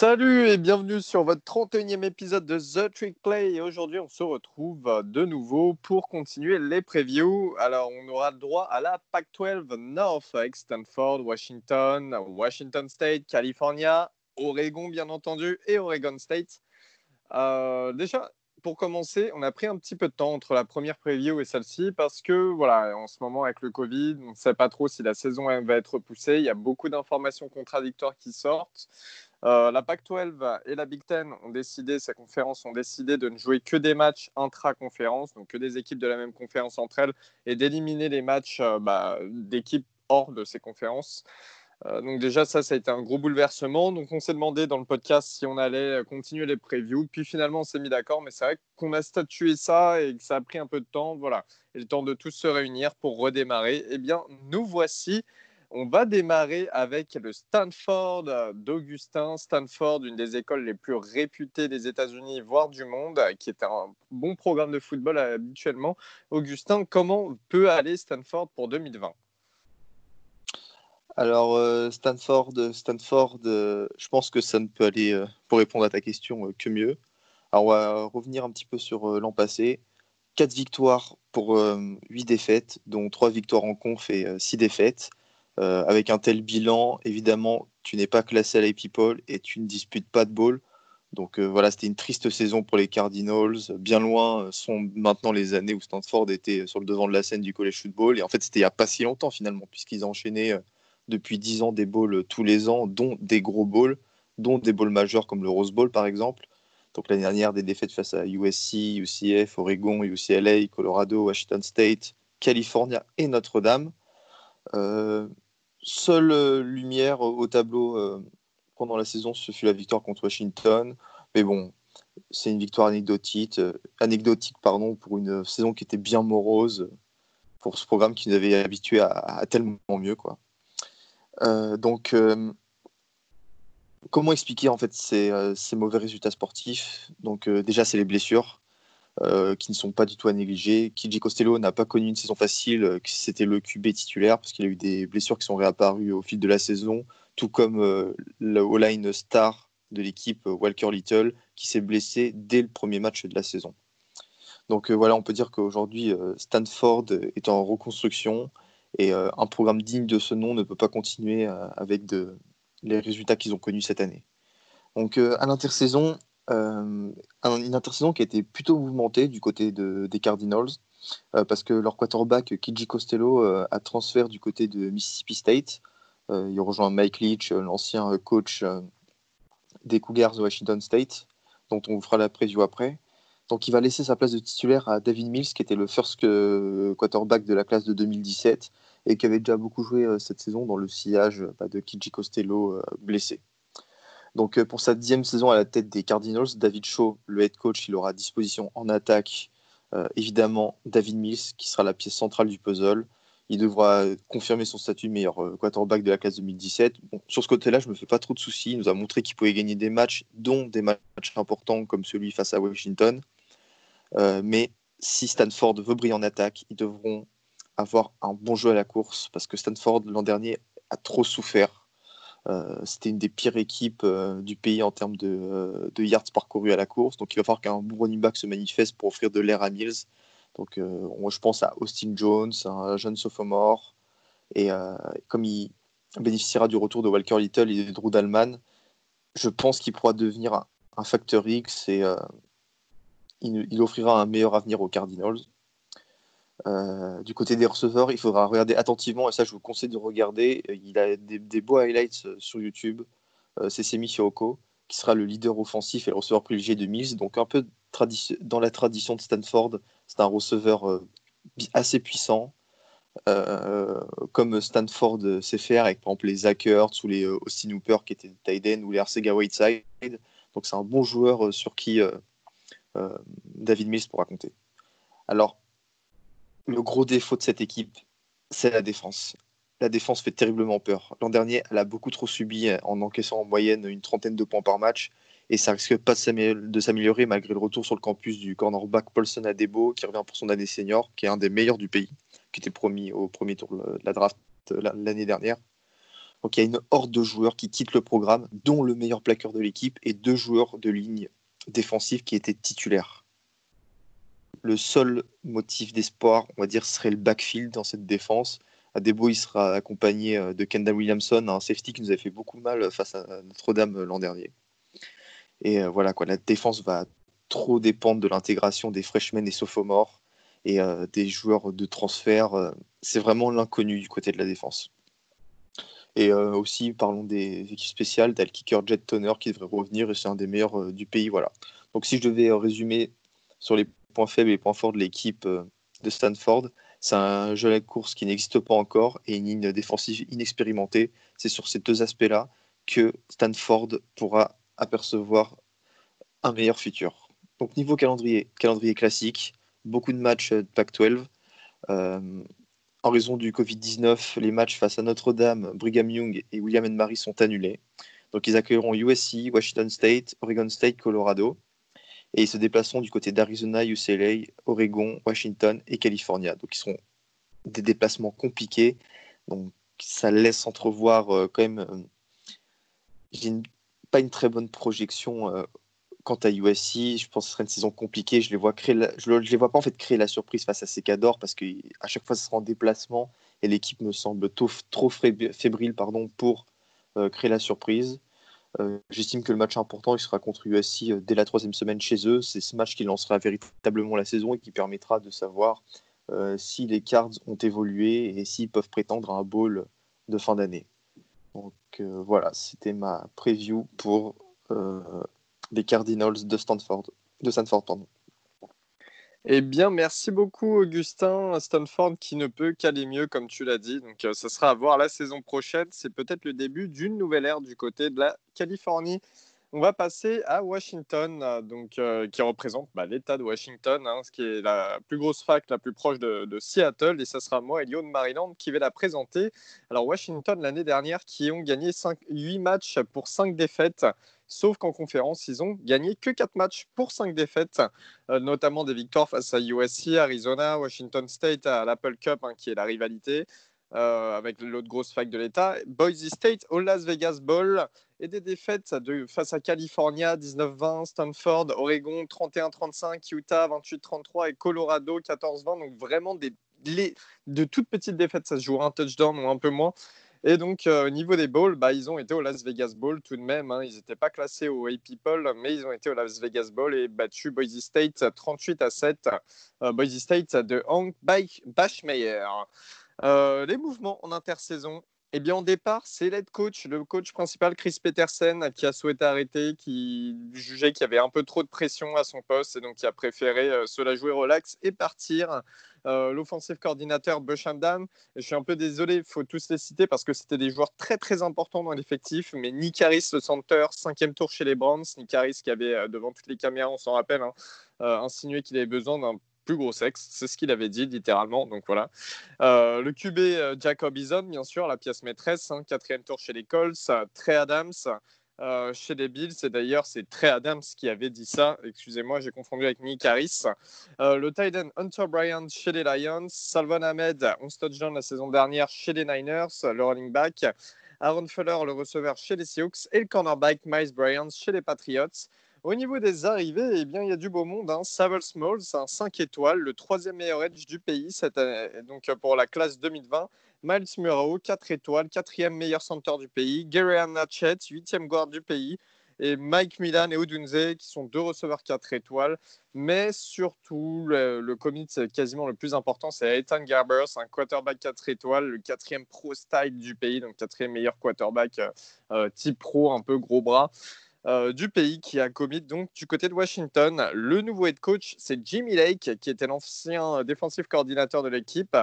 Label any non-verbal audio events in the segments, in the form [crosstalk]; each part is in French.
Salut et bienvenue sur votre 31e épisode de The Trick Play. Et aujourd'hui, on se retrouve de nouveau pour continuer les previews. Alors, on aura droit à la Pac-12 North avec Stanford, Washington, Washington State, California, Oregon, bien entendu, et Oregon State. Euh, déjà, pour commencer, on a pris un petit peu de temps entre la première preview et celle-ci parce que, voilà, en ce moment, avec le Covid, on ne sait pas trop si la saison va être repoussée. Il y a beaucoup d'informations contradictoires qui sortent. Euh, la Pac-12 et la Big Ten ont décidé, ces conférences ont décidé de ne jouer que des matchs intra-conférences, donc que des équipes de la même conférence entre elles, et d'éliminer les matchs euh, bah, d'équipes hors de ces conférences. Euh, donc déjà, ça, ça a été un gros bouleversement. Donc on s'est demandé dans le podcast si on allait continuer les previews. Puis finalement, on s'est mis d'accord, mais c'est vrai qu'on a statué ça et que ça a pris un peu de temps. Voilà, et le temps de tous se réunir pour redémarrer. Eh bien, nous voici. On va démarrer avec le Stanford d'Augustin. Stanford, une des écoles les plus réputées des États-Unis, voire du monde, qui est un bon programme de football habituellement. Augustin, comment peut aller Stanford pour 2020 alors, euh, Stanford, Stanford euh, je pense que ça ne peut aller, euh, pour répondre à ta question, que mieux. Alors, on va revenir un petit peu sur l'an passé. Quatre victoires pour huit défaites, dont trois victoires en conf et six défaites. Euh, avec un tel bilan, évidemment, tu n'es pas classé à la People et tu ne disputes pas de ball. Donc euh, voilà, c'était une triste saison pour les Cardinals. Bien loin sont maintenant les années où Stanford était sur le devant de la scène du college football. Et en fait, c'était il n'y a pas si longtemps finalement, puisqu'ils enchaînaient euh, depuis 10 ans des balls tous les ans, dont des gros balls, dont des balls majeurs comme le Rose Bowl par exemple. Donc l'année dernière, des défaites face à USC, UCF, Oregon, UCLA, Colorado, Washington State, California et Notre-Dame. Euh, Seule euh, lumière au tableau euh, pendant la saison, ce fut la victoire contre Washington. Mais bon, c'est une victoire anecdotique, euh, anecdotique pardon, pour une saison qui était bien morose pour ce programme qui nous avait habitué à, tellement mieux. Quoi. donc, comment expliquer en fait ces, ces mauvais résultats sportifs? Donc, déjà, c'est les blessures. Euh, qui ne sont pas du tout à négliger. Kiji Costello n'a pas connu une saison facile, euh, c'était le QB titulaire, parce qu'il a eu des blessures qui sont réapparues au fil de la saison, tout comme euh, le all-line star de l'équipe, Walker Little, qui s'est blessé dès le premier match de la saison. Donc voilà, on peut dire qu'aujourd'hui, Stanford est en reconstruction et un programme digne de ce nom ne peut pas continuer avec les résultats qu'ils ont connus cette année. Donc à l'intersaison, euh, une intersaison qui a été plutôt mouvementée du côté des Cardinals, euh, parce que leur quarterback, Kiji Costello, euh, a transféré du côté de Mississippi State. il rejoint Mike Leach, l'ancien coach des Cougars de Washington State, dont on vous fera la preview après. Donc il va laisser sa place de titulaire à David Mills, qui était le first quarterback de la classe de 2017 et qui avait déjà beaucoup joué cette saison dans le sillage bah, de Kiji Costello blessé. Donc euh, pour sa dixième saison à la tête des Cardinals, David Shaw, le head coach, il aura à disposition en attaque euh, évidemment David Mills, qui sera la pièce centrale du puzzle. Il devra confirmer son statut de meilleur euh, quarterback de la classe 2017. sur ce côté-là, je ne me fais pas trop de soucis. Il nous a montré qu'il pouvait gagner des matchs, dont des matchs importants comme celui face à Washington. mais si Stanford veut briller en attaque, ils devront avoir un bon jeu à la course parce que Stanford l'an dernier a trop souffert c'était une des pires équipes euh, du pays en termes euh, de, yards parcourus à la course. Donc il va falloir qu'un running back se manifeste pour offrir de l'air à Mills. Donc je pense à Austin Jones, un jeune sophomore. Et comme il bénéficiera du retour de Walker Little et de Drew Dalman, je pense qu'il pourra devenir un, facteur X et il, offrira un meilleur avenir aux Cardinals. Euh, du côté des receveurs, il faudra regarder attentivement, et ça je vous conseille de regarder. Il a des, beaux highlights euh, sur YouTube. Euh, c'est Semi Sirocco, qui sera le leader offensif et le receveur privilégié de Mills. Donc un peu dans la tradition de Stanford, c'est un receveur assez puissant, comme Stanford sait faire avec par exemple les Zach ou les Austin Hooper qui étaient tight ou les Arcega Whiteside. Donc c'est un bon joueur sur qui David Mills pourra compter. Alors le gros défaut de cette équipe, c'est la défense. La défense fait terriblement peur. L'an dernier, elle a beaucoup trop subi en encaissant en moyenne une trentaine de points par match. Et ça risque pas de s'améliorer malgré le retour sur le campus du cornerback Paulson Adebo, qui revient pour son année senior, qui est un des meilleurs du pays, qui était promis au premier tour de la draft l'année dernière. Donc il y a une horde de joueurs qui quittent le programme, dont le meilleur plaqueur de l'équipe et deux joueurs de ligne défensive qui étaient titulaires. Le seul motif d'espoir, on va dire, serait le backfield dans cette défense. Adebo, il sera accompagné euh, de Kendall Williamson, un safety qui nous avait fait beaucoup mal face à Notre-Dame euh, l'an dernier. Et euh, voilà, quoi, la défense va trop dépendre de l'intégration des freshmen et sophomores et des joueurs de transfert. c'est vraiment l'inconnu du côté de la défense. Et aussi, parlons des équipes spéciales. T'as le kicker Jet Toner qui devrait revenir et c'est un des meilleurs du pays. Voilà. Donc, si je devais résumer sur les points faibles et points forts de l'équipe de Stanford, c'est un jeu à la course qui n'existe pas encore et une ligne défensive inexpérimentée. C'est sur ces deux aspects-là que Stanford pourra apercevoir un meilleur futur. Donc niveau calendrier, calendrier classique, beaucoup de matchs de Pac-12. Euh, en raison du Covid-19, les matchs face à Notre-Dame, Brigham Young et William Mary sont annulés. Donc ils accueilleront USC, Washington State, Oregon State, Colorado et ils se déplaceront du côté d'Arizona, UCLA, Oregon, Washington et California. Donc ils seront des déplacements compliqués. Donc ça laisse entrevoir euh, quand même. Euh, j'ai pas une très bonne projection euh, quant à USC. Je pense que ce serait une saison compliquée. Je les vois créer, je, les vois pas en fait créer la surprise face à Secador parce que à chaque fois ce sera en déplacement et l'équipe me semble trop, fébrile pardon pour créer la surprise. Euh, j'estime que le match important sera contre USC euh, dès la troisième semaine chez eux. C'est ce match qui lancera véritablement la saison et qui permettra de savoir euh, si les Cards ont évolué et s'ils peuvent prétendre à un bowl de fin d'année. Donc voilà, c'était ma preview pour les Cardinals de Stanford. Eh bien, merci beaucoup, Augustin. Stanford qui ne peut qu'aller mieux, comme tu l'as dit. Donc, euh, ce sera à voir la saison prochaine. C'est peut-être le début d'une nouvelle ère du côté de la Californie. On va passer à Washington, euh, donc, euh, qui représente bah, l'État de Washington, hein, ce qui est la plus grosse fac la plus proche de, Seattle. Et ce sera moi, Elio de Maryland, qui vais la présenter. Alors, Washington, l'année dernière, qui ont gagné 5, 8 matchs pour 5 défaites. Sauf qu'en conférence, ils ont gagné que 4 matchs pour 5 défaites, euh, notamment des victoires face à USC, Arizona, Washington State à l'Apple Cup, hein, qui est la rivalité. Avec l'autre grosse fac de l'État, Boise State au Las Vegas Bowl et des défaites face à California 19-20, Stanford, Oregon 31-35, Utah 28-33 et Colorado 14-20. Donc vraiment des, de toutes petites défaites, ça se joue un touchdown ou un peu moins. Et donc, euh, au niveau des bowls, bah, ils ont été au Las Vegas Bowl tout de même. Hein. Ils n'étaient pas classés au People, mais ils ont été au Las Vegas Bowl et battu Boise State 38 à 7. Euh, Boise State de Hank Bachmeyer. Euh, les mouvements en intersaison. Eh bien, au départ, c'est l'aide coach, le coach principal, Chris Petersen, qui a souhaité arrêter, qui jugeait qu'il y avait un peu trop de pression à son poste et donc qui a préféré euh, se la jouer relax et partir. Euh, l'offensive coordinateur Bushamdam, je suis un peu désolé, il faut tous les citer parce que c'était des joueurs très très importants dans l'effectif, mais Nick Harris, le center, cinquième tour chez les Browns, Nick Harris qui avait devant toutes les caméras, on s'en rappelle, hein, insinué qu'il avait besoin d'un plus gros sexe. C'est ce qu'il avait dit littéralement. Donc voilà. Euh, le QB euh, Jacob Eason, bien sûr, la pièce maîtresse, hein, quatrième tour chez les Colts. Trey Adams euh, chez les Bills. Et d'ailleurs, c'est Trey Adams qui avait dit ça. Excusez-moi, j'ai confondu avec Nick Harris. le Titan Hunter Bryant chez les Lions. Salvan Ahmed, 11 touchdowns la saison dernière chez les Niners. Le running back. Aaron Fuller, le receveur chez les Sioux. Et le cornerback Miles Bryant chez les Patriots. Au niveau des arrivées, eh bien, il y a du beau monde. Hein. Savile Smalls, un 5 étoiles, le troisième meilleur edge du pays cette année, donc euh, pour la classe 2020. Miles Murrow, 4 étoiles, quatrième meilleur center du pays. Gary Natchet, huitième guard du pays. Et Mike Milan et Odunze, qui sont deux receveurs 4 étoiles. Mais surtout, le, le commit quasiment le plus important, c'est Ethan Garbers, un quarterback 4 étoiles, le quatrième pro style du pays, donc quatrième meilleur quarterback euh, euh, type pro, un peu gros bras. Euh, du pays qui a commis donc du côté de Washington. Le nouveau head coach, c'est Jimmy Lake, qui était l'ancien défensif coordinateur de l'équipe.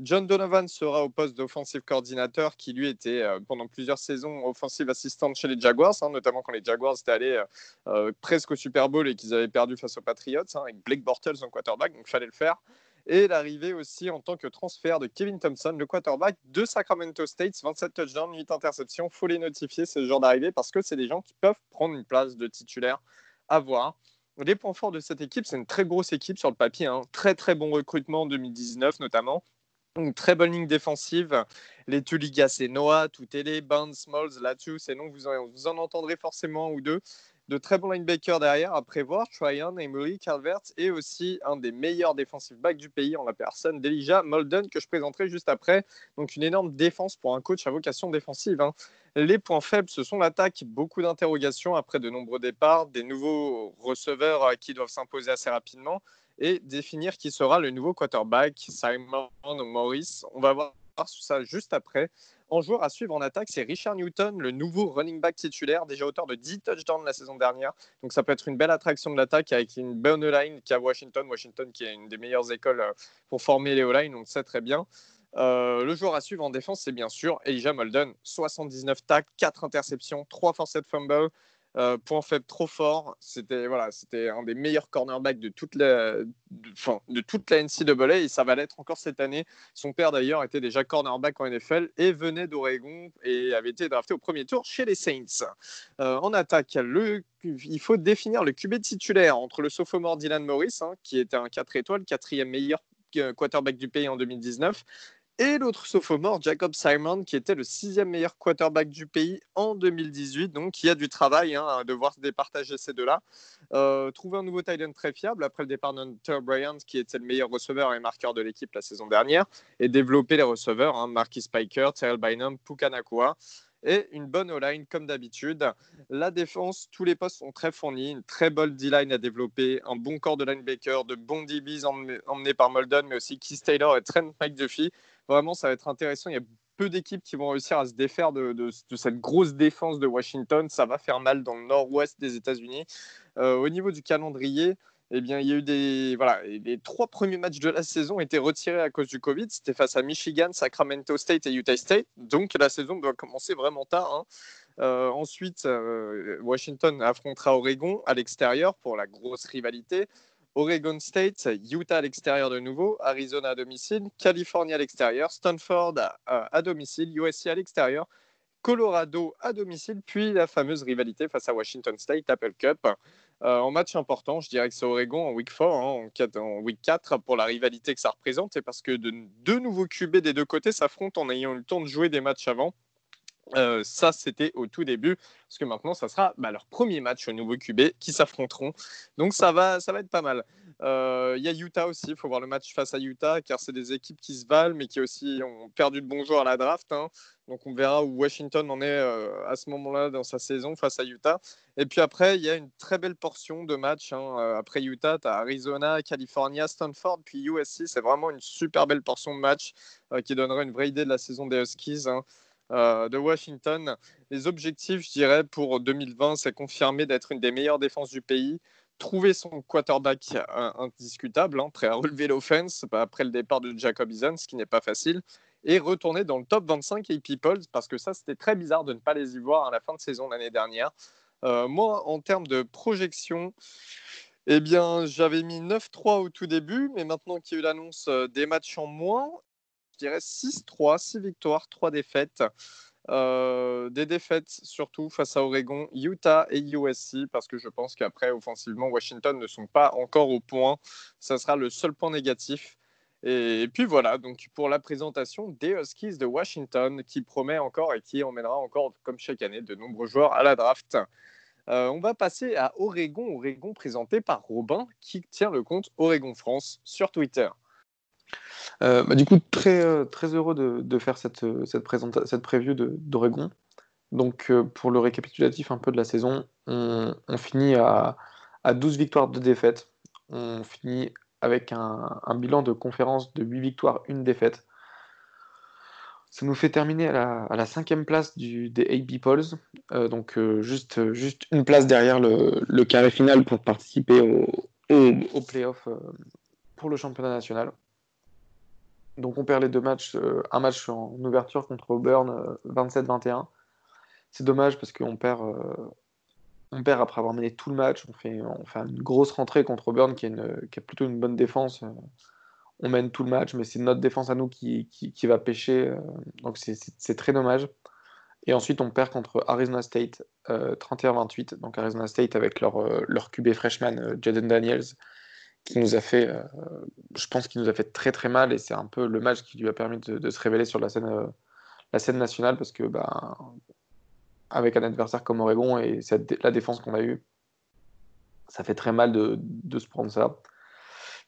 John Donovan sera au poste d'offensive coordinateur, qui lui était euh, pendant plusieurs saisons offensive assistant chez les Jaguars, hein, notamment quand les Jaguars étaient allés euh, presque au Super Bowl et qu'ils avaient perdu face aux Patriots, hein, avec Blake Bortles en quarterback, donc fallait le faire et l'arrivée aussi en tant que transfert de Kevin Thompson, le quarterback de Sacramento State, 27 touchdowns, 8 interceptions. Faut les notifier ce genre d'arrivée parce que c'est des gens qui peuvent prendre une place de titulaire à voir. Les points forts de cette équipe, c'est une très grosse équipe sur le papier, un hein. très très bon recrutement en 2019 notamment. Une très bonne ligne défensive. Les Tuligas et Noah, Toutele, Bounce, Smalls, là-dessus, c'est non, vous en, vous en entendrez forcément ou deux de très bons linebackers derrière à prévoir, Tryon, Emery, Calvert et aussi un des meilleurs défensifs backs du pays en la personne d'Elijah Molden que je présenterai juste après. Donc une énorme défense pour un coach à vocation défensive. Hein. Les points faibles, ce sont l'attaque, beaucoup d'interrogations après de nombreux départs, des nouveaux receveurs qui doivent s'imposer assez rapidement et définir qui sera le nouveau quarterback, Simon ou Morris. On va voir ça juste après. En joueur à suivre en attaque, c'est Richard Newton, le nouveau running back titulaire, déjà auteur de 10 touchdowns la saison dernière. Donc ça peut être une belle attraction de l'attaque avec une bonne line qui a Washington. Washington qui est une des meilleures écoles euh, pour former les O-line, donc c'est très bien. Euh, le joueur à suivre en défense, c'est bien sûr Elijah Molden. 79 tacles, 4 interceptions, 3 forced fumbles. Euh, point faible trop fort. C'était voilà, c'était un des meilleurs cornerbacks de toute la, de, de toute la NCAA et ça va l'être encore cette année. Son père d'ailleurs était déjà cornerback en NFL et venait d'Oregon et avait été drafté au premier tour chez les Saints. Euh, en attaque, le, il faut définir le QB titulaire entre le sophomore Dylan Morris, hein, qui était un 4 étoiles, quatrième meilleur quarterback du pays en 2019, et l'autre sophomore, Jacob Simon, qui était le sixième meilleur quarterback du pays en 2018. Donc, il y a du travail hein, à devoir départager ces deux-là. Euh, trouver un nouveau Titan très fiable après le départ d'Hunter Bryant, qui était le meilleur receveur et marqueur de l'équipe la saison dernière, et développer les receveurs, hein, Marquis Spiker, Terrell Bynum, Pukanakua et une bonne O-line comme d'habitude. La défense, tous les postes sont très fournis, une très bonne D-line à développer, un bon corps de linebacker, de bons DBs emmenés par Molden, mais aussi Keith Taylor et Trent McDuffie. Vraiment, ça va être intéressant. Il y a peu d'équipes qui vont réussir à se défaire de, cette grosse défense de Washington. Ça va faire mal dans le nord-ouest des États-Unis. Euh, au niveau du calendrier, eh bien, il y a eu des. Voilà, les trois premiers matchs de la saison étaient retirés à cause du Covid. C'était face à Michigan, Sacramento State et Utah State. Donc, la saison doit commencer vraiment tard. Hein. Euh, ensuite, euh, Washington affrontera Oregon à l'extérieur pour la grosse rivalité. Oregon State, Utah à l'extérieur de nouveau, Arizona à domicile, Californie à l'extérieur, Stanford à, domicile, USC à l'extérieur, Colorado à domicile, puis la fameuse rivalité face à Washington State, Apple Cup. Euh, en match important, je dirais que c'est Oregon en week 4, hein, en, week 4 pour la rivalité que ça représente, et parce que de, deux nouveaux QB des deux côtés s'affrontent en ayant eu le temps de jouer des matchs avant. Euh, ça, c'était au tout début, parce que maintenant, ça sera bah, leur premier match au nouveau QB qui s'affronteront. Donc, ça va, ça va être pas mal. Il euh, y a Utah aussi, il faut voir le match face à Utah, car c'est des équipes qui se valent, mais qui aussi ont perdu de bons joueurs à la draft. Hein. Donc, on verra où Washington en est euh, à ce moment-là dans sa saison face à Utah. Et puis après, il y a une très belle portion de matchs. Hein. Après Utah, tu as Arizona, California, Stanford, puis USC. C'est vraiment une super belle portion de matchs qui donnera une vraie idée de la saison des Huskies. Hein. Euh, de Washington. Les objectifs, je dirais, pour 2020, c'est confirmer d'être une des meilleures défenses du pays, trouver son quarterback euh, indiscutable, hein, prêt à relever l'offense bah, après le départ de Jacob Eason, ce qui n'est pas facile, et retourner dans le top 25 AP People, parce que ça, c'était très bizarre de ne pas les y voir à la fin de saison l'année dernière. Euh, moi, en termes de projection, eh bien, j'avais mis 9-3 au tout début, mais maintenant qu'il y a eu l'annonce des matchs en moins, je dirais 6-3, 6 victoires, 3 défaites. Euh, des défaites surtout face à Oregon, Utah et USC, parce que je pense qu'après, offensivement, Washington ne sont pas encore au point. Ça sera le seul point négatif. Et, puis voilà, donc pour la présentation des Huskies de Washington, qui promet encore et qui emmènera encore, comme chaque année, de nombreux joueurs à la draft. Euh, on va passer à Oregon, Oregon présenté par Robin, qui tient le compte Oregon France sur Twitter. Euh, bah, du coup, très, euh, heureux de, faire cette, cette, cette preview d'Oregon. Donc, euh, pour le récapitulatif un peu de la saison, on, finit à, à, 12 victoires, 2 défaites. On finit avec un, bilan de conférence de 8 victoires, 1 défaite. Ça nous fait terminer à la, cinquième place du, des AB Polls, donc juste, une place derrière le, carré final pour participer au, au playoff pour le championnat national. Donc on perd les deux matchs, euh, un match en ouverture contre Auburn 27-21. Euh, c'est dommage parce qu'on perd, euh, on perd après avoir mené tout le match. On fait, une grosse rentrée contre Auburn qui, a plutôt une bonne défense. on mène tout le match, mais c'est notre défense à nous qui, qui, va pêcher. donc c'est très dommage. Et ensuite, on perd contre Arizona State 31-28. Donc Arizona State avec leur, leur QB freshman Jaden Daniels qui nous a fait, euh, je pense qu'il nous a fait très très mal et c'est un peu le match qui lui a permis de, se révéler sur la scène, euh, nationale parce que bah, avec un adversaire comme Oregon et cette, la défense qu'on a eue, ça fait très mal de, de se prendre ça.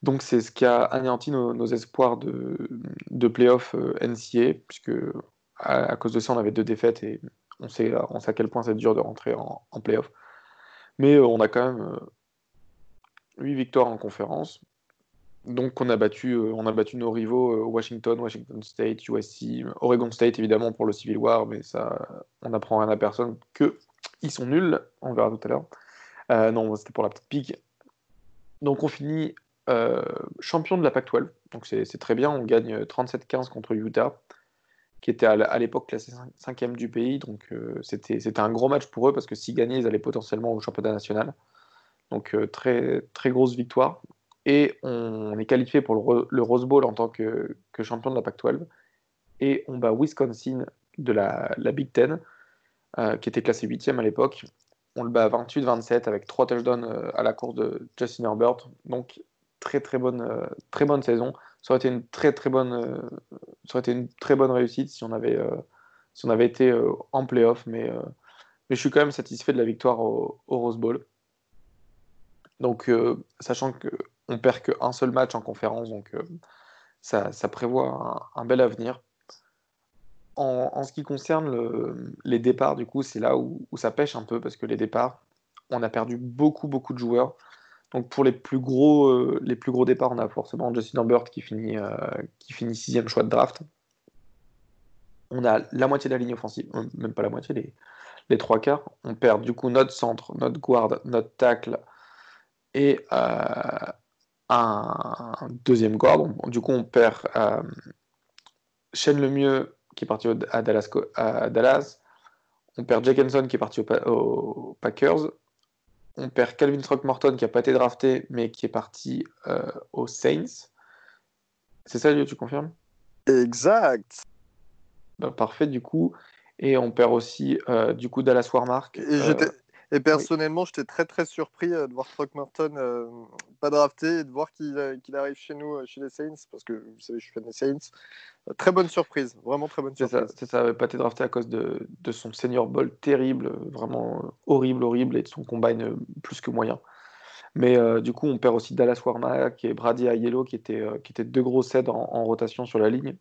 Donc c'est ce qui a anéanti nos, espoirs de, de playoff euh, NCA, puisque à, cause de ça on avait deux défaites et on sait, on sait à quel point c'est dur de rentrer en, en playoff. Mais on a quand même 8 victoires en conférence. Donc on a battu, euh, on a battu nos rivaux euh, Washington, Washington State, USC, Oregon State évidemment pour le Civil War, mais ça, on n'apprend rien à personne que ils sont nuls. On verra tout à l'heure. Euh, non, c'était pour la petite pique. Donc on finit champion de la Pac-12. Donc c'est très bien. On gagne 37-15 contre Utah, qui était à l'époque classé 5e du pays. Donc c'était un gros match pour eux parce que s'ils gagnaient, ils allaient potentiellement au championnat national. Donc euh, très, très grosse victoire. Et on est qualifié pour le, Rose Bowl en tant que, champion de la Pac-12. Et on bat Wisconsin de la, Big Ten, euh, qui était classé 8e à l'époque. On le bat 28-27 avec 3 touchdowns euh, à la course de Justin Herbert. Donc très très bonne, très bonne saison. Ça aurait été une très très bonne, ça aurait été une très bonne réussite si on avait, si on avait été en playoff. Mais, mais je suis quand même satisfait de la victoire au Rose Bowl. Donc, euh, sachant qu'on perd qu'un seul match en conférence, donc euh, ça, prévoit un, bel avenir. En, ce qui concerne les départs, du coup, c'est là où, ça pêche un peu parce que les départs, on a perdu beaucoup, beaucoup de joueurs. Donc pour les plus gros, euh, les plus gros départs, on a forcément Justin Humbert qui finit, qui finit sixième choix de draft. On a la moitié de la ligne offensive, même pas la moitié, les, les trois quarts. On perd du coup notre centre, notre guard, notre tackle, et euh, un deuxième guard. du coup, on perd euh, Shane Lemieux qui est parti à Dallas, à Dallas. On perd Jake Henson qui est parti aux Packers. On perd Calvin Throckmorton qui n'a pas été drafté mais qui est parti euh, aux Saints. C'est ça, tu confirmes? Exact. Bah, parfait, du coup. Et on perd aussi, du coup, Dallas Warmark. Et et personnellement, j'étais très très surpris euh, de voir Throckmorton euh, pas drafté et de voir qu'il euh, arrive chez nous, chez les Saints, parce que vous savez, je suis fan des Saints. très bonne surprise, vraiment très bonne surprise. C'est ça, ça, pas été drafté à cause de, de, son senior ball terrible, vraiment horrible, horrible, et de son combine plus que moyen. Mais du coup, on perd aussi Dallas Warmack et Brady Ayello, qui étaient, qui étaient deux gros aides en, en, rotation sur la ligne.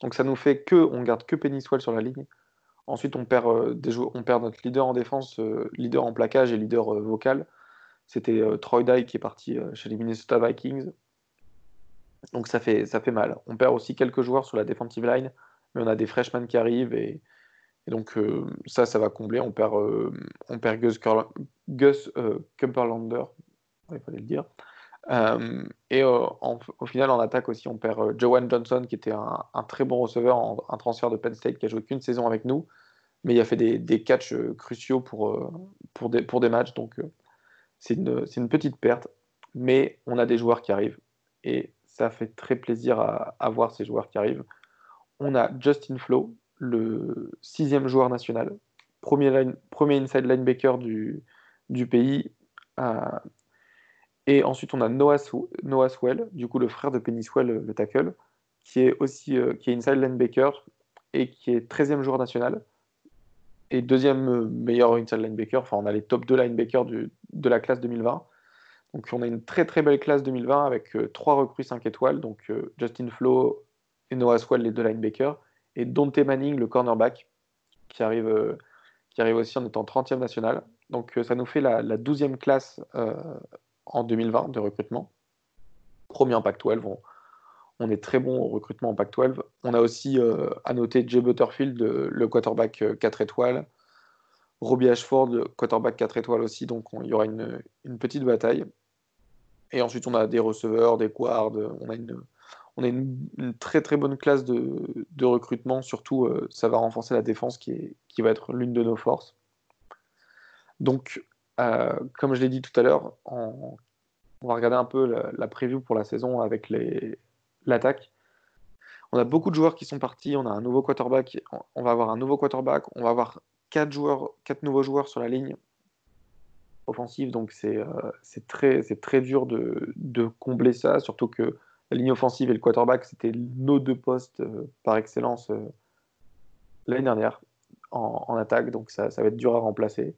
Donc ça nous fait que, on garde que Penny Swell sur la ligne. Ensuite, on perd, euh, des on perd notre leader en défense, euh, leader en plaquage et leader euh, vocal. C'était Troy Dye qui est parti chez les Minnesota Vikings. Donc ça fait, ça fait mal. On perd aussi quelques joueurs sur la defensive line, mais on a des freshmen qui arrivent et, donc ça, ça va combler. On perd, Gus, Kumperlander, il fallait le dire. Et au final, en attaque aussi, on perd Joanne Johnson, qui était un, très bon receveur, un transfert de Penn State, qui a joué qu'une saison avec nous, mais il a fait des, des catchs euh, cruciaux pour, euh, pour, des, matchs. Donc, euh, c'est une, petite perte. Mais on a des joueurs qui arrivent. Et ça fait très plaisir à, voir ces joueurs qui arrivent. On a Justin Flo, le sixième joueur national, premier, premier inside linebacker du, du pays. Et ensuite, on a Noah, Swell, du coup, le frère de Penny Swell, le tackle, qui est aussi qui est inside linebacker et qui est 13e joueur national et deuxième euh, meilleur inside linebacker. Enfin, on a les top 2 linebackers de la classe 2020. Donc, on a une très très belle classe 2020 avec euh, trois recrues 5 étoiles. Donc, euh, Justin Flo et Noah Swell, les deux linebackers. Et Dante Manning, le cornerback, qui arrive, qui arrive aussi en étant 30e national. Donc, ça nous fait la, la 12e classe en 2020 de recrutement. Premier en Pac-12. On, est très bon au recrutement en Pac-12. On a aussi euh, à noter Jay Butterfield, le quarterback 4 euh, étoiles. Robbie Ashford, quarterback 4 étoiles aussi. Donc il y aura une, petite bataille. Et ensuite, on a des receveurs, des guards. On a une, on une, très très bonne classe de, recrutement. Surtout, euh, ça va renforcer la défense qui, est, qui va être l'une de nos forces. Donc, comme je l'ai dit tout à l'heure, on va regarder un peu la, la preview pour la saison avec l'attaque. On a beaucoup de joueurs qui sont partis. On a un nouveau quarterback. On va avoir un nouveau quarterback. On va avoir quatre joueurs, quatre nouveaux joueurs sur la ligne. offensive, donc c'est très, très dur de, combler ça, surtout que la ligne offensive et le quarterback, c'était nos deux postes par excellence l'année dernière en, attaque, donc ça, va être dur à remplacer.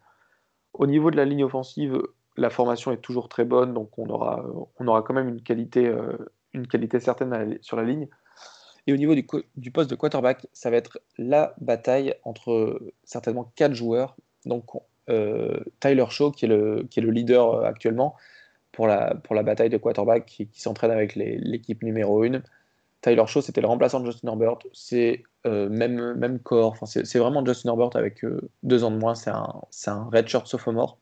Au niveau de la ligne offensive, la formation est toujours très bonne, donc on aura, quand même une qualité, euh, certaine sur la ligne. Et au niveau du, poste de quarterback, ça va être la bataille entre certainement quatre joueurs. Donc euh, Tyler Shaw, qui est le, qui leader euh, actuellement pour la, pour la bataille de quarterback, qui, s'entraîne avec l'équipe numéro 1. Tyler Shaw, c'était le remplaçant de Justin Herbert. C'est même, même corps. C'est vraiment Justin Herbert avec deux ans de moins. C'est un, un redshirt sophomore.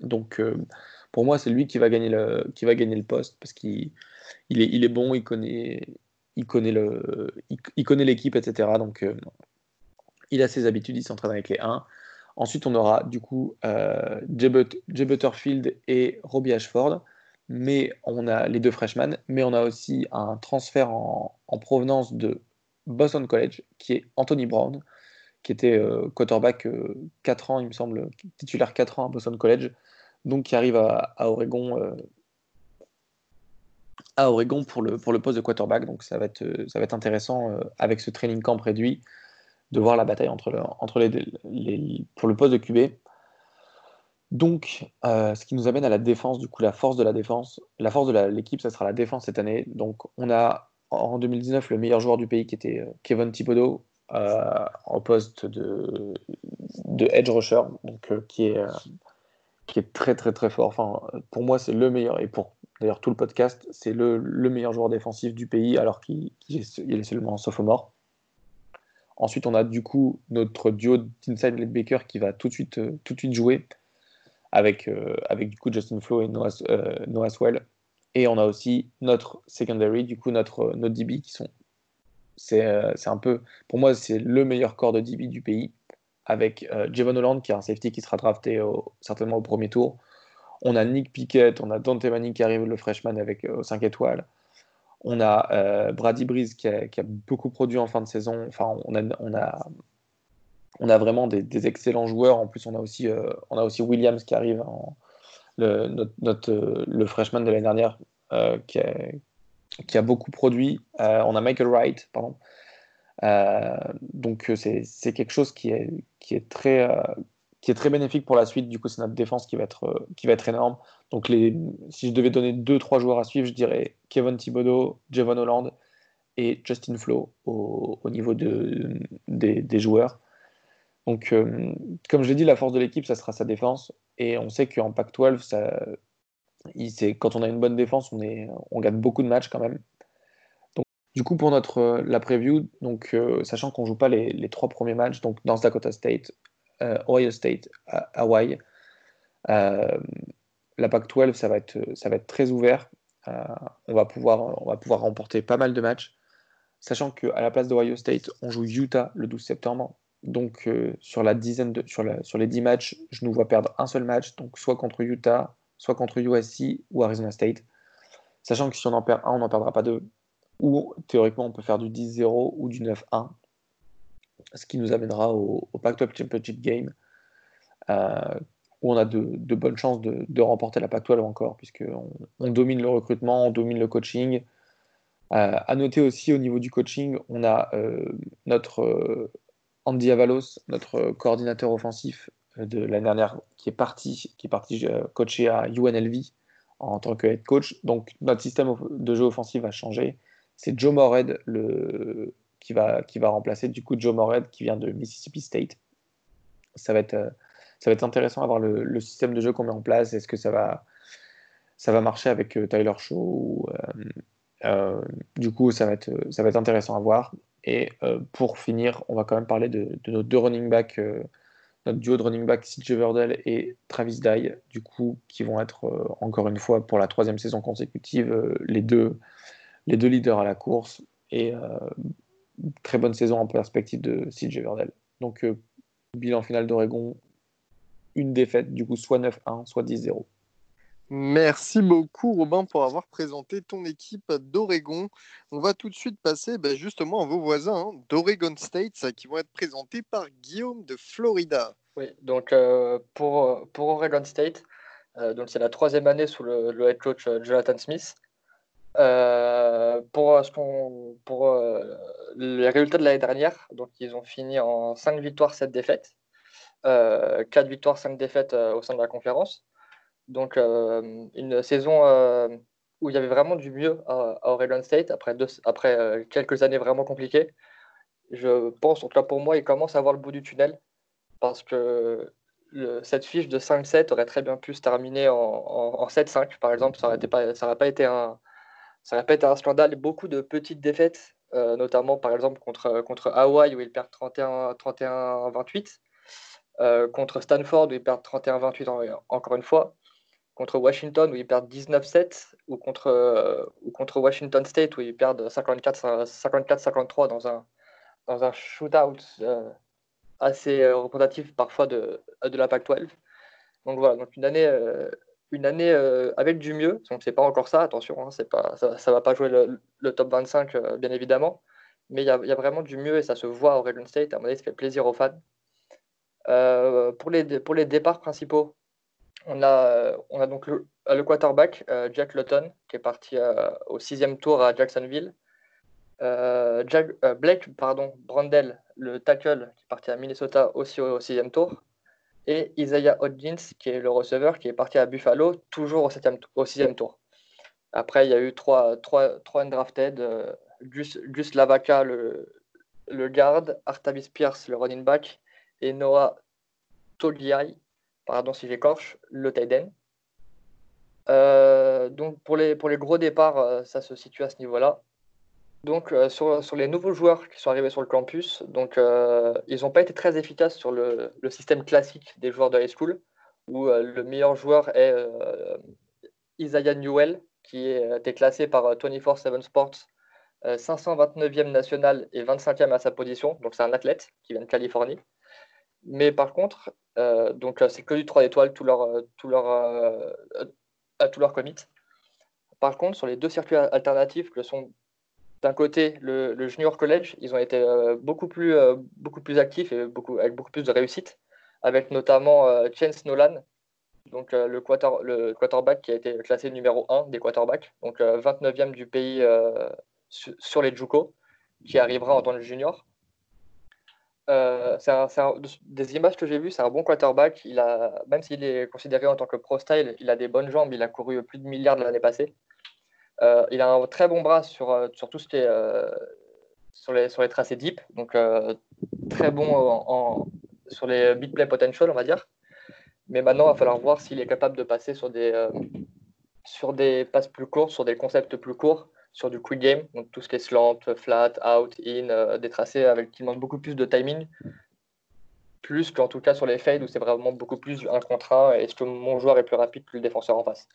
Donc, euh, pour moi, c'est lui qui va gagner le, qui va gagner le poste parce qu'il il est, il est bon, il connaît, il connaît il, l'équipe, etc. Donc, euh, il a ses habitudes, il s'entraîne avec les 1. Ensuite, on aura du coup euh, Jay, Butterfield et Robbie Ashford, mais on a les deux freshmen, mais on a aussi un transfert en, en provenance de Boston College qui est Anthony Brown, qui était quarterback 4 ans, il me semble, titulaire 4 ans à Boston College donc qui arrive à, Oregon euh, à Oregon pour le, pour le poste de quarterback. Donc ça va être, ça va être intéressant euh, avec ce training camp réduit de voir la bataille entre, entre les, pour le poste de QB. Donc, euh, ce qui nous amène à la défense, du coup, la force de la défense. La force de l'équipe, ça sera la défense cette année. Donc, on a en 2019 le meilleur joueur du pays qui était Kevin Thibodeau en poste de, de edge rusher, donc, qui est qui est très très très fort. Enfin, pour moi, c'est le meilleur, et pour d'ailleurs tout le podcast, c'est le, le, meilleur joueur défensif du pays, alors qu'il est seulement sophomore. Ensuite, on a du coup notre duo d'Inside Baker qui va tout de suite, euh, tout de suite jouer avec, euh, avec du coup Justin Flo et Noah, euh, Noah, Swell. Et on a aussi notre secondary, du coup notre, notre DB qui sont. C'est un peu. Pour moi, c'est le meilleur corps de DB du pays avec euh, Javon Holland, qui est un safety qui sera drafté certainement au premier tour. On a Nick Pickett, on a Dante Manning qui arrive, le freshman avec 5 euh, étoiles. On a euh, Brady Breeze qui a, beaucoup produit en fin de saison. Enfin, a, on a, on a vraiment des, excellents joueurs. En plus, on a aussi, aussi Williams qui arrive, en, le, freshman de l'année dernière, qui, a, qui, a, beaucoup produit. on a Michael Wright, pardon, euh, donc euh, c'est quelque chose qui est, très, euh, bénéfique pour la suite. Du coup, c'est notre défense qui va être, énorme. Donc si je devais donner deux, trois joueurs à suivre, je dirais Kevin Thibodeau, Javon Holland et Justin Flo au, au niveau de, des, des, joueurs. Donc, comme je l'ai dit, la force de l'équipe, ça sera sa défense. Et on sait qu'en Pac-12, ça, quand on a une bonne défense, on, gagne beaucoup de matchs quand même. Du coup, pour notre, euh, la preview, donc, euh, sachant qu'on ne joue pas les, trois premiers matchs, donc North Dakota State, euh, Ohio State, Hawaii, la Pac-12, ça, va être, ça va être très ouvert. on, va pouvoir, on va pouvoir remporter pas mal de matchs. Sachant qu'à la place d'Ohio State, on joue Utah le 12 septembre. Donc, sur, la dizaine de, sur, sur les 10 matchs, je nous vois perdre un seul match, donc soit contre Utah, soit contre USC ou Arizona State. Sachant que si on en perd un, on n'en perdra pas deux ou théoriquement on peut faire du 10-0 ou du 9-1, ce qui nous amènera au, au Pac-12 Championship Game, euh, où on a de, bonnes chances de, remporter la Pac-12 encore, puisqu'on on domine le recrutement, on domine le coaching. Euh, à noter aussi au niveau du coaching, on a euh, notre Andy Avalos, notre coordinateur offensif de l'année dernière, qui est parti, qui est parti coacher à UNLV en tant que head coach. Donc notre système de jeu offensif a changé c'est Joe Morehead qui, va, qui va remplacer du coup Joe Morehead qui vient de Mississippi State. Ça va être, euh, ça va être intéressant à voir le, système de jeu qu'on met en place. Est-ce que ça va, ça va marcher avec euh, Tyler Shaw euh, Du coup, ça va, être, ça va être intéressant à voir. Et pour finir, on va quand même parler de, nos deux running backs, notre duo de running back CJ Verdell et Travis Dye, du coup, qui vont être encore une fois pour la troisième saison consécutive les deux les deux leaders à la course et euh, très bonne saison en perspective de CJ Verdell. Donc, euh, bilan final d'Oregon, une défaite, du coup, soit 9-1, soit 10-0. Merci beaucoup Robin pour avoir présenté ton équipe d'Oregon. On va tout de suite passer ben, justement à vos voisins hein, d'Oregon State qui vont être présentés par Guillaume de Florida. Oui, donc pour, pour Oregon State, donc c'est la troisième année sous le, head coach Jonathan Smith. Euh, pour, euh, ce pour euh, les résultats de l'année dernière, donc ils ont fini en 5 victoires, 7 défaites. 4 victoires, 5 défaites au sein de la conférence. Donc une saison où il y avait vraiment du mieux à, Oregon State après, deux, après quelques années vraiment compliquées. Je pense, en tout cas pour moi, il commence à voir le bout du tunnel parce que cette fiche de 5-7 aurait très bien pu se terminer en, en, 7-5 par exemple. Ça n'aurait pas, pas été un, ça répète un scandale. Beaucoup de petites défaites, euh, notamment par exemple contre, contre Hawaï où ils perdent 31-28, euh, contre Stanford où ils perdent 31-28 encore une fois, contre Washington où ils perdent 19-7, ou contre, euh, ou contre Washington State où ils perdent 54-53 dans un, dans un shootout assez représentatif parfois de, de la PAC-12. Donc voilà, donc une année une année euh, avec du mieux. On ne sait pas encore ça, attention, hein, pas, ça ne va pas jouer le, top 25, euh, bien évidemment. Mais il y, a, vraiment du mieux et ça se voit au Oregon State. À mon avis, ça fait plaisir aux fans. Euh, pour, les, pour les départs principaux, on a, on a donc le, quarterback, Jack Lutton, qui est parti au sixième tour à Jacksonville. Jack, Blake pardon, Brandel, le tackle, qui est parti à Minnesota aussi au sixième tour et Isaiah Hodgins, qui est le receveur, qui est parti à Buffalo, toujours au, sixième tour. Après, il y a eu trois, trois, trois undrafted, euh, Gus, Gus, Lavaca, le, le garde, Artavis Pierce, le running back, et Noah Togliai, pardon si j'écorche, le tight end. Euh, donc pour les, gros départs, euh, ça se situe à ce niveau-là. Donc, euh, sur, les nouveaux joueurs qui sont arrivés sur le campus, donc, ils n'ont pas été très efficaces sur le, système classique des joueurs de high school, où le meilleur joueur est Isaiah Newell, qui été classé par 24-7 Sports 529e national et 25e à sa position. Donc, c'est un athlète qui vient de Californie. Mais par contre, donc c'est que du 3 étoiles, leur, tout leur, à tout leur commit. Par contre, sur les deux circuits alternatifs que sont d'un côté, le, junior college, ils ont été euh, beaucoup, plus, euh, beaucoup plus actifs et beaucoup, avec beaucoup plus de réussite, avec notamment euh, Chance Nolan, donc le, le, quarterback qui a été classé numéro 1 des quarterbacks, donc 29e du pays sur, les JUCO, qui arrivera en tant que junior. C'est des images que j'ai vues, c'est un bon quarterback. Il a, même s'il est considéré en tant que pro style, il a des bonnes jambes. Il a couru plus de milliards l'année passée. Euh, il a un très bon bras sur, euh, sur tout ce qui est euh, sur, les, sur les tracés deep, donc très bon en, sur les big play potential, on va dire. Mais maintenant, il va falloir voir s'il est capable de passer sur des, sur des passes plus courtes, sur des concepts plus courts, sur du quick game, donc tout ce qui est slant, flat, out, in, des tracés avec qui demandent beaucoup plus de timing, plus qu'en tout cas sur les fades où c'est vraiment beaucoup plus un contre un est-ce que mon joueur est plus rapide que le défenseur en face.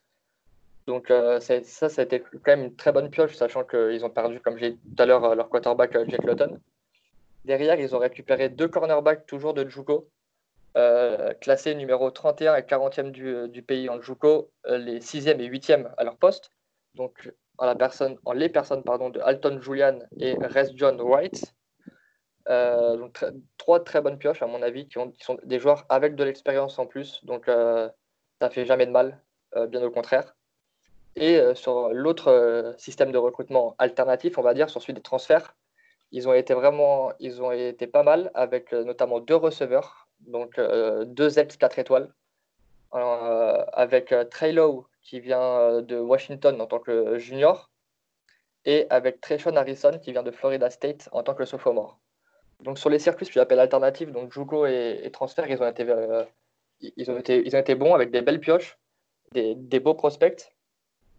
Donc euh, ça, ça a été quand même une très bonne pioche, sachant qu'ils ont perdu, comme j'ai dit tout à l'heure, euh, leur quarterback euh, Jack Lutton. Derrière, ils ont récupéré deux cornerbacks toujours de Juco, classés numéro 31 et 40e du, pays en Juco, les 6e et 8e à leur poste. Donc en, les personnes pardon, de Alton Julian et Rest John Wright. donc trois très bonnes pioches à mon avis, qui, ont, sont des joueurs avec de l'expérience en plus, donc ça fait jamais de mal, bien au contraire. Et euh, sur l'autre euh, système de recrutement alternatif, on va dire, sur celui des transferts, ils ont été vraiment, ils ont été pas mal avec euh, notamment deux receveurs, donc deux Eps 4 étoiles, avec Trey Lowe qui vient de Washington en tant que junior et avec Treshon Harrison qui vient de Florida State en tant que sophomore. Donc sur les circuits que j'appelle alternatifs, donc Juco et, et, transfert, ils ont, été, ils, ont été, ils ont été bons avec des belles pioches, des, des beaux prospects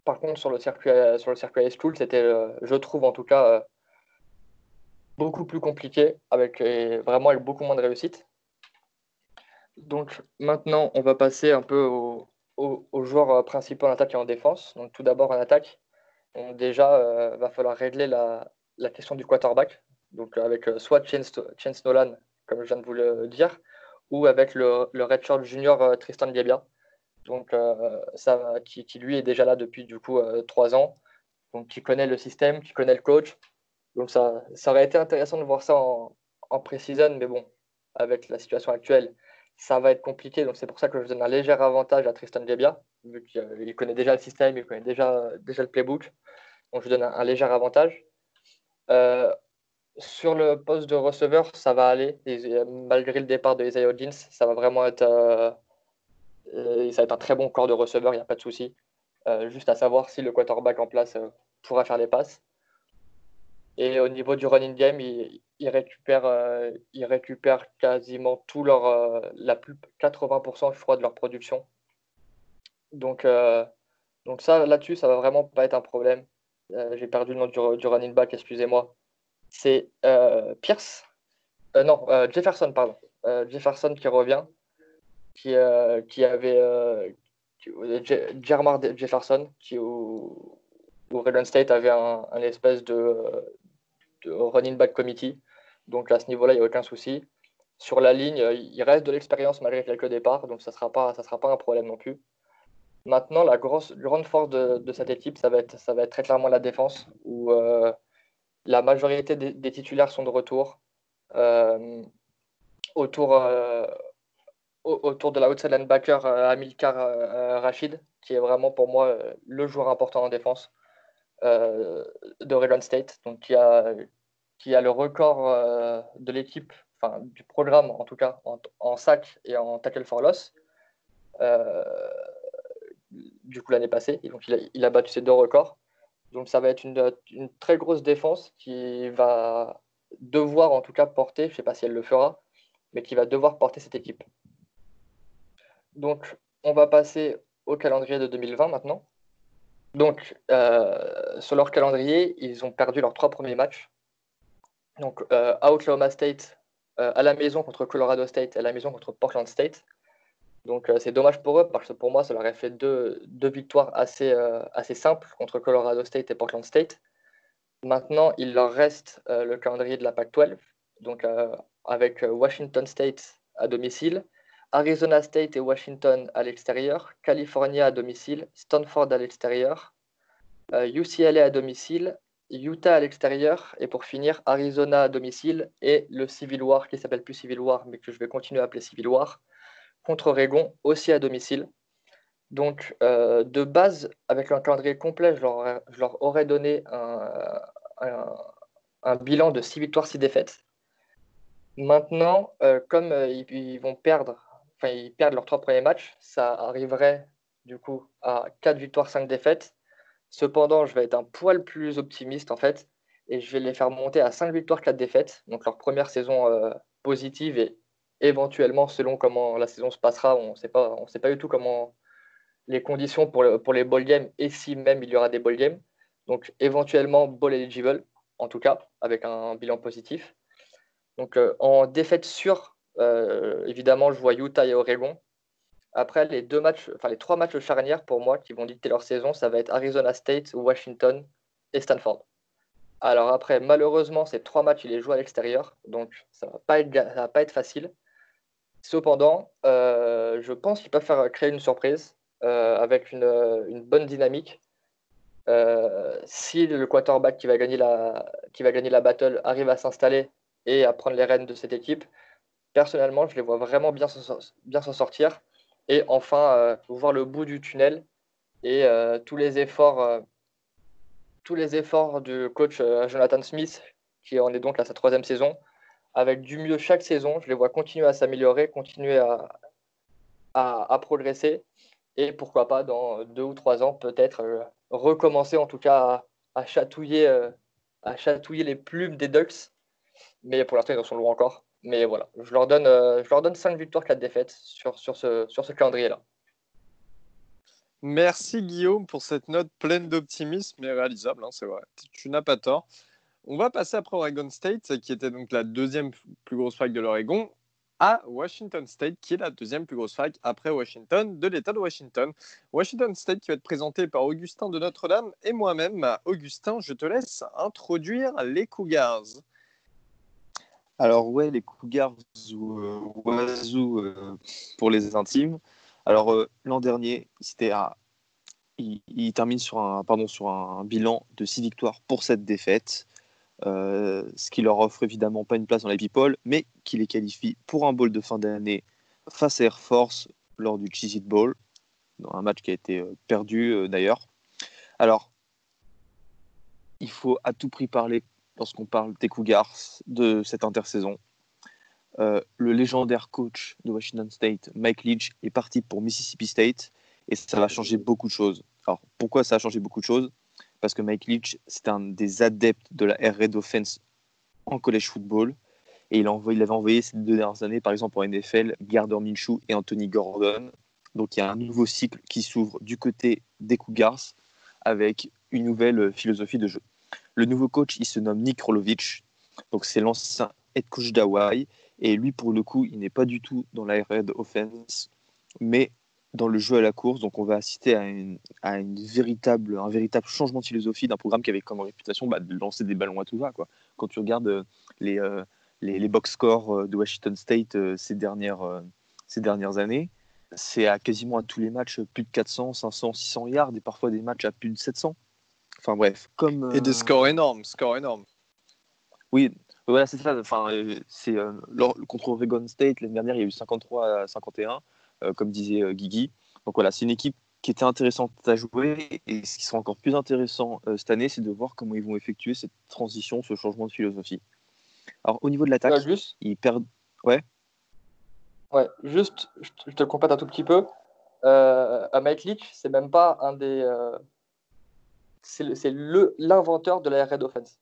par contre, sur le circuit, sur le circuit high school, c'était, euh, je trouve en tout cas, euh, beaucoup plus compliqué, avec, vraiment avec beaucoup moins de réussite. Donc maintenant, on va passer un peu aux, joueurs euh, principaux en attaque et en défense. Donc tout d'abord en attaque, donc, déjà, il va falloir régler la, question du quarterback. Donc avec soit Chance, Nolan, comme je viens de vous le dire, ou avec le, le redshirt junior Tristan Biebia donc euh, ça, qui, lui est déjà là depuis du coup euh, trois ans, donc qui connaît le système, qui connaît le coach. Donc ça, ça aurait été intéressant de voir ça en, en pré-season, mais bon, avec la situation actuelle, ça va être compliqué. Donc c'est pour ça que je donne un léger avantage à Tristan Gebia, vu qu'il connaît déjà le système, il connaît déjà, déjà le playbook. Donc je donne un, léger avantage. Euh, sur le poste de receveur, ça va aller. malgré le départ de Isaiah Hodgins, ça va vraiment être, euh, euh, ça va être un très bon corps de receveur, il n'y a pas de souci. juste à savoir si le quarterback en place pourra faire des passes. Et au niveau du running game, euh, ils récupèrent quasiment tout leur, euh, la plus 80% je crois de leur production. Donc, euh, donc ça là-dessus, ça va vraiment pas être un problème. J'ai perdu le nom du, running back, excusez-moi. C'est Pierce, non Jefferson pardon, Jefferson qui revient, qui, qui avait Jermar Jefferson qui au, au State avait un, espèce de running back committee donc à ce niveau-là, il n'y a aucun souci. Sur la ligne, euh, il reste de l'expérience malgré quelques départs, donc ça ne sera, pas, sera pas un problème non plus. Maintenant, la grosse, grande force de, cette équipe, ça va, être, ça va être très clairement la défense, où euh, la majorité des, titulaires sont de retour. Euh, autour, autour de la outside linebacker Amilcar Rachid, qui est vraiment pour moi le joueur important en défense de Oregon State, donc qui a, qui a le record euh, de l'équipe, enfin du programme en tout cas, en, sac et en tackle for loss. Euh, du coup, l'année passée, donc il a, battu ses deux records. Donc ça va être une, très grosse défense qui va devoir en tout cas porter, je ne sais pas si elle le fera, mais qui va devoir porter cette équipe. Donc on va passer au calendrier de 2020 maintenant. Donc euh, sur leur calendrier, ils ont perdu leurs trois premiers matchs donc, euh, à Oklahoma State, euh, à la maison contre Colorado State, à la maison contre Portland State. Donc, euh, c'est dommage pour eux parce que pour moi, ça leur a fait deux, deux victoires assez, assez simples contre Colorado State et Portland State. Maintenant, il leur reste le calendrier de la Pac-12, donc avec Washington State à domicile, Arizona State et Washington à l'extérieur, California à domicile, Stanford à l'extérieur, UCLA à domicile, Utah à l'extérieur et pour finir Arizona à domicile et le Civil War qui s'appelle plus Civil War mais que je vais continuer à appeler Civil War contre Oregon aussi à domicile. Donc euh, de base avec un calendrier complet je leur, aurais donné un, bilan de 6 victoires 6 défaites. Maintenant euh, comme euh, ils, vont perdre enfin ils perdent leurs trois premiers matchs ça arriverait du coup à 4 victoires 5 défaites Cependant, je vais être un poil plus optimiste en fait et je vais les faire monter à 5 victoires, 4 défaites. Donc leur première saison euh, positive et éventuellement, selon comment la saison se passera, on ne sait pas, du tout comment les conditions pour, pour les ball games et si même il y aura des ball games. Donc éventuellement ball eligible, en tout cas, avec un bilan positif. Donc euh, en défaite sûre, euh, évidemment, je vois Utah et Oregon. Après, les deux matchs, enfin les trois matchs charnières pour moi qui vont dicter leur saison, ça va être Arizona State, Washington et Stanford. Alors après, malheureusement, ces trois matchs, ils les jouent à l'extérieur, donc ça va pas être, va pas être facile. Cependant, euh, je pense qu'ils peuvent faire créer une surprise euh, avec une, bonne dynamique. Euh, si le quarterback qui va gagner la, qui va gagner la battle arrive à s'installer et à prendre les rênes de cette équipe, personnellement, je les vois vraiment bien s'en sortir et enfin euh, voir le bout du tunnel et euh, tous les efforts euh, tous les efforts du coach Jonathan Smith qui en est donc à sa troisième saison. Avec du mieux chaque saison je les vois continuer à s'améliorer continuer à, à, progresser et pourquoi pas dans deux ou trois ans peut-être recommencer en tout cas à, chatouiller à chatouiller les plumes des Ducks. Mais pour l'instant ils en sont loin encore mais voilà, je leur donne, euh, je leur donne 5 victoires, 4 défaites sur, sur ce, sur ce calendrier-là. Merci Guillaume pour cette note pleine d'optimisme et réalisable, hein, c'est vrai. Tu n'as pas tort. On va passer après Oregon State, qui était donc la deuxième plus grosse fac de l'Oregon, à Washington State, qui est la deuxième plus grosse fac après Washington de l'État de Washington. Washington State qui va être présenté par Augustin de Notre-Dame et moi-même. Augustin, je te laisse introduire les Cougars. Alors ouais, les Cougars ou euh, euh, pour les intimes. Alors euh, l'an dernier, c'était à... il, sur un, pardon, sur un bilan de 6 victoires pour cette défaite, ce qui leur offre évidemment pas une place dans la people, mais qui les qualifie pour un bowl de fin d'année face à Air Force lors du Cheez It Bowl, un match qui a été perdu d'ailleurs. Alors, il faut à tout prix parler, lorsqu'on parle des Cougars, de cette intersaison. Euh, le légendaire coach de Washington State, Mike Leach, est parti pour Mississippi State et ça va changer beaucoup de choses. Alors, pourquoi ça a changé beaucoup de choses? Parce que Mike Leach, c'est un des adeptes de la Air Raid Offense en college football. Et il, envoyé, il avait envoyé ces deux dernières années, par exemple, en NFL, Gardner Minshew et Anthony Gordon. Donc, il y a un nouveau cycle qui s'ouvre du côté des Cougars avec une nouvelle philosophie de jeu. Le nouveau coach, il se nomme Nick Rolovich. Donc, c'est l'ancien head coach d'Hawaï. Et lui, pour le coup, il n'est pas du tout dans la red offense, mais dans le jeu à la course. Donc, on va assister à, une, véritable, un véritable changement de philosophie d'un programme qui avait comme réputation bah, de lancer des ballons à tout va. Quand tu regardes euh, les, euh, les, les, box scores euh, de Washington State ces, dernières, ces dernières années, c'est à quasiment à tous les matchs plus de 400, 500, 600 yards et parfois des matchs à plus de 700. Enfin bref, comme. Et des scores énormes, scores énormes. Oui, voilà, c'est ça. Enfin, euh, c'est euh, contre Oregon State l'année dernière, il y a eu 53 à 51, euh, comme disait Guigui. Donc voilà, c'est une équipe qui était intéressante à jouer. Et ce qui sera encore plus intéressant cette année, c'est de voir comment ils vont effectuer cette transition, ce changement de philosophie. Alors, au niveau de l'attaque, ils perdent. Ouais. Ouais, juste, je te complète un tout petit peu. à Mike Leach, c'est même pas un des. C'est l'inventeur de la Red Offense.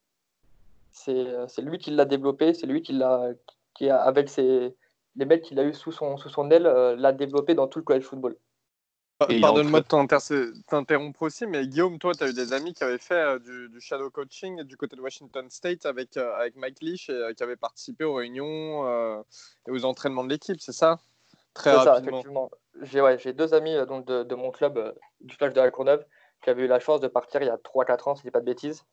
Euh, c'est lui qui l'a développé, c'est lui qui l'a, qui a, avec ses, les mecs qu'il a eu sous son, sous son aile, euh, l'a développé dans tout le college football. Pardonne-moi de t'interrompre aussi, mais Guillaume, toi, tu as eu des amis qui avaient fait euh, du, shadow coaching du côté de Washington State avec, avec Mike Leach et qui avaient participé aux réunions et aux entraînements de l'équipe, c'est ça? Très rapidement. J'ai ouais, deux amis donc, de, de, mon club, du Flash de la Courneuve, qui avaient eu la chance de partir il y a 3-4 ans, si je dis pas de bêtises,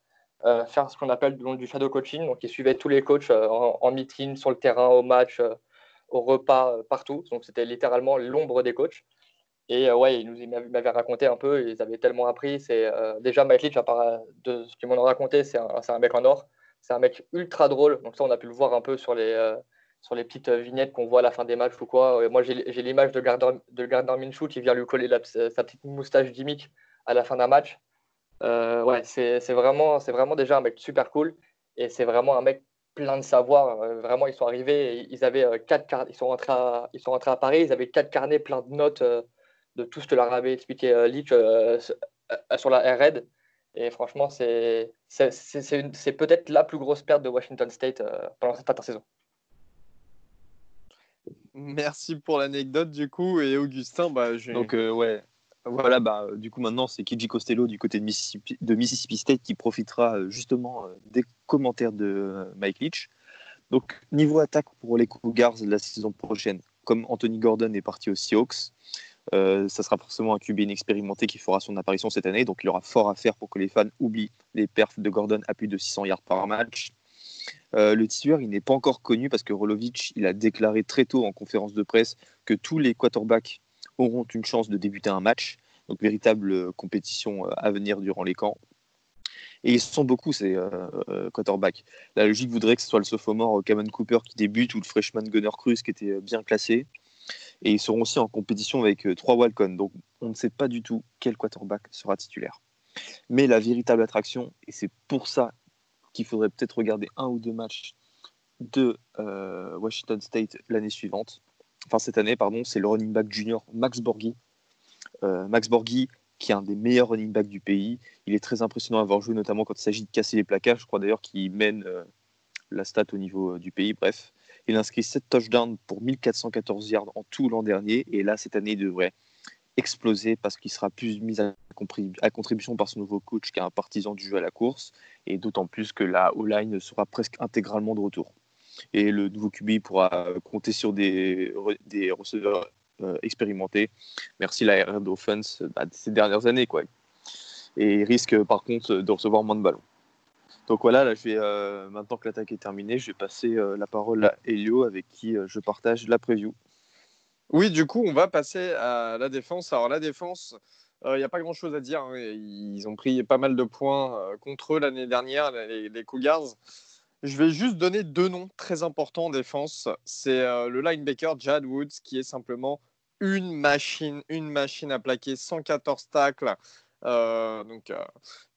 euh, faire ce qu'on appelle du shadow coaching. Donc, ils suivaient tous les coachs euh, en, meeting, sur le terrain, au match, euh, au repas, partout. Donc, c'était littéralement l'ombre des coachs. Et ouais, ils, nous, m'avaient raconté un peu, ils avaient tellement appris. C'est déjà Mike Leach, à part de ce qu'ils m'ont raconté, c'est un, un, mec en or. C'est un mec ultra drôle. Donc ça, on a pu le voir un peu sur les, sur les petites vignettes qu'on voit à la fin des matchs ou quoi. moi, j'ai l'image de Gardner, de Gardner Minshew qui vient lui coller sa petite moustache gimmick à la fin d'un match. Euh, ouais, c'est vraiment, vraiment déjà un mec super cool et c'est vraiment un mec plein de savoir. Euh, vraiment, ils sont arrivés, ils avaient euh, quatre ils sont rentrés à, ils sont rentrés à Paris, ils avaient quatre carnets plein de notes de tout ce que leur avait expliqué Leach sur la RED. Et franchement, c'est peut-être la plus grosse perte de Washington State pendant cette intersaison. Merci pour l'anecdote du coup et Augustin, bah, donc ouais, voilà, bah, du coup maintenant c'est Kiji Costello du côté de Mississippi, de State qui profitera euh, justement euh, des commentaires de euh, Mike Leach. Donc niveau attaque pour les Cougars la saison prochaine, comme Anthony Gordon est parti aux Seahawks, ça sera forcément un QB inexpérimenté qui fera son apparition cette année, donc il aura fort à faire pour que les fans oublient les perfs de Gordon à plus de 600 yards par match. le titulaire, il n'est pas encore connu parce que Rolovic, il a déclaré très tôt en conférence de presse que tous les quarterbacks auront une chance de débuter un match. Donc, véritable euh, compétition euh, à venir durant les camps. Et ils sont beaucoup, ces euh, quarterbacks. La logique voudrait que ce soit le sophomore Cameron Cooper qui débute ou le freshman Gunner Cruz qui était bien classé. Et ils seront aussi en compétition avec trois Walcon. Donc on ne sait pas du tout quel quarterback sera titulaire. Mais la véritable attraction, et c'est pour ça qu'il faudrait peut-être regarder un ou deux matchs de Washington State l'année suivante, enfin cette année, pardon, c'est le running back junior Max Borghi. Euh, Max Borghi, qui est un des meilleurs running backs du pays. Il est très impressionnant à avoir joué, notamment quand il s'agit de casser les placards. Je crois d'ailleurs qu'il mène euh, la stat au niveau euh, du pays. Bref, il inscrit 7 touchdowns pour 1414 yards en tout l'an dernier. Et là, cette année, il devrait exploser parce qu'il sera plus mis à, contribution par son nouveau coach qui est un partisan du jeu à la course. Et d'autant plus que la O-line sera presque intégralement de retour et le nouveau QB pourra compter sur des, receveurs euh, expérimentés. Merci la RR d'offense bah, ces dernières années. Quoi. Et il risque par contre de recevoir moins de ballons. Donc voilà, là, je vais, euh, maintenant que l'attaque est terminée, je vais passer euh, la parole à Elio avec qui je partage la preview. Oui, du coup, on va passer à la défense. Alors la défense, il n'y a pas grand-chose à dire. Hein. Ils ont pris pas mal de points contre eux l'année dernière, les Cougars. Je vais juste donner deux noms très importants en défense. C'est le linebacker Jad Woods, qui est simplement une machine, une machine à plaquer, 114 tacles, donc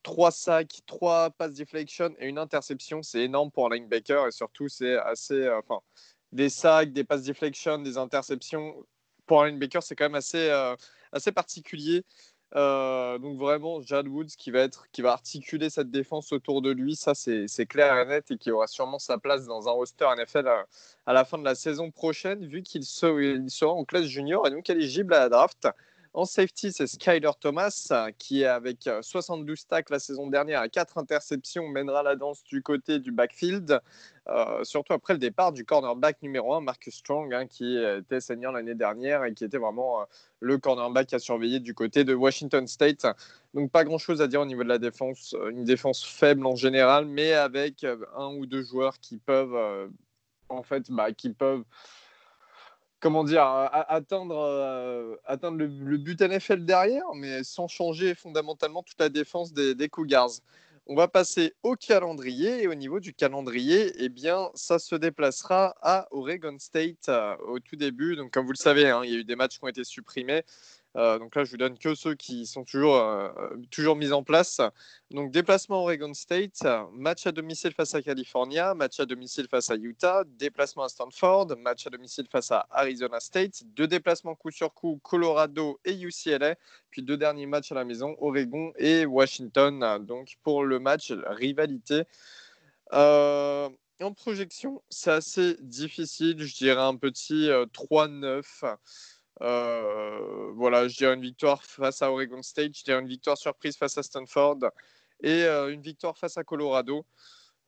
3 sacs, 3 passes deflection et une interception. C'est énorme pour un linebacker et surtout, c'est assez. Enfin, des sacs, des passes deflection, des interceptions. Pour un linebacker, c'est quand même assez, assez particulier. Euh, donc vraiment, Jad Woods qui va, être, qui va articuler cette défense autour de lui, ça c'est clair et net et qui aura sûrement sa place dans un roster NFL à, la fin de la saison prochaine, vu qu'il sera en classe junior et donc éligible à la draft. En safety, c'est Skyler Thomas qui, avec 72 tacles la saison dernière et 4 interceptions, mènera la danse du côté du backfield. Euh, surtout après le départ du cornerback numéro 1, Marcus Strong, hein, qui était senior l'année dernière et qui était vraiment euh, le cornerback à surveiller du côté de Washington State. Donc pas grand-chose à dire au niveau de la défense, une défense faible en général, mais avec euh, un ou deux joueurs qui peuvent, en fait, bah, qui peuvent comment dire, atteindre, euh, atteindre le, but NFL derrière, mais sans changer fondamentalement toute la défense des, Cougars. On va passer au calendrier et au niveau du calendrier, eh bien, ça se déplacera à Oregon State euh, au tout début. Donc, comme vous le savez, hein, il y a eu des matchs qui ont été supprimés. Euh, donc là, je vous donne que ceux qui sont toujours, euh, toujours mis en place. Donc déplacement Oregon State, match à domicile face à California, match à domicile face à Utah, déplacement à Stanford, match à domicile face à Arizona State, deux déplacements coup sur coup Colorado et UCLA, puis deux derniers matchs à la maison Oregon et Washington. Donc pour le match rivalité. Euh, en projection, c'est assez difficile. Je dirais un petit 3-9. Euh, voilà, je dirais une victoire face à Oregon State, je dirais une victoire surprise face à Stanford et euh, une victoire face à Colorado.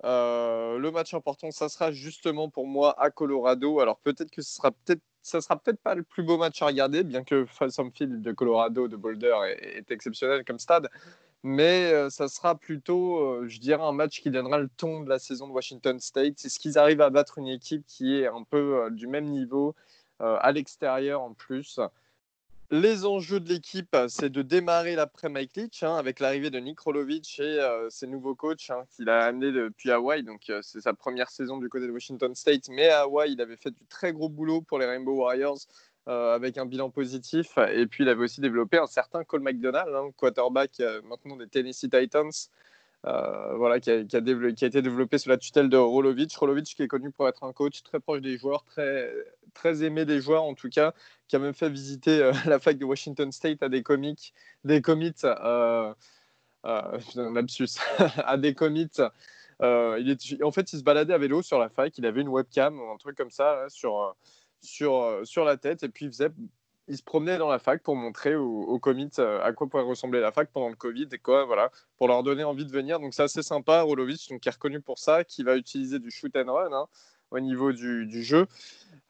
Euh, le match important, ça sera justement pour moi à Colorado. Alors peut-être que ce sera peut-être ça sera peut-être pas le plus beau match à regarder, bien que Folsom Field de Colorado, de Boulder, est, exceptionnel comme stade. Mais ça sera plutôt, je dirais, un match qui donnera le ton de la saison de Washington State. C'est ce qu'ils arrivent à battre une équipe qui est un peu du même niveau à l'extérieur en plus. Les enjeux de l'équipe, c'est de démarrer l'après Mike Leach hein, avec l'arrivée de Nick Rolovic et euh, ses nouveaux coachs hein, qu'il a amenés depuis Hawaï. Donc, euh, c'est sa première saison du côté de Washington State. Mais à Hawaï, il avait fait du très gros boulot pour les Rainbow Warriors avec un bilan positif. Et puis, il avait aussi développé un certain Cole McDonald, hein, quarterback maintenant des Tennessee Titans. Euh, voilà, qui a, été développé sous la tutelle de Rolovic. Rolovic qui est connu pour être un coach très proche des joueurs, très, très aimé des joueurs en tout cas, qui a même fait visiter euh, [laughs] la fac de Washington State à des comics, des commits, euh, euh [laughs] à des commits. il est, en fait, il se baladait à vélo sur la fac, il avait une webcam un truc comme ça sur, sur, sur la tête et puis il faisait il se promenait dans la fac pour montrer aux, commits euh, à quoi pourrait ressembler la fac pendant le Covid et quoi, voilà, pour leur donner envie de venir. Donc c'est assez sympa, Rolovic, donc, qui est reconnu pour ça, qui va utiliser du shoot and run hein, au niveau du jeu.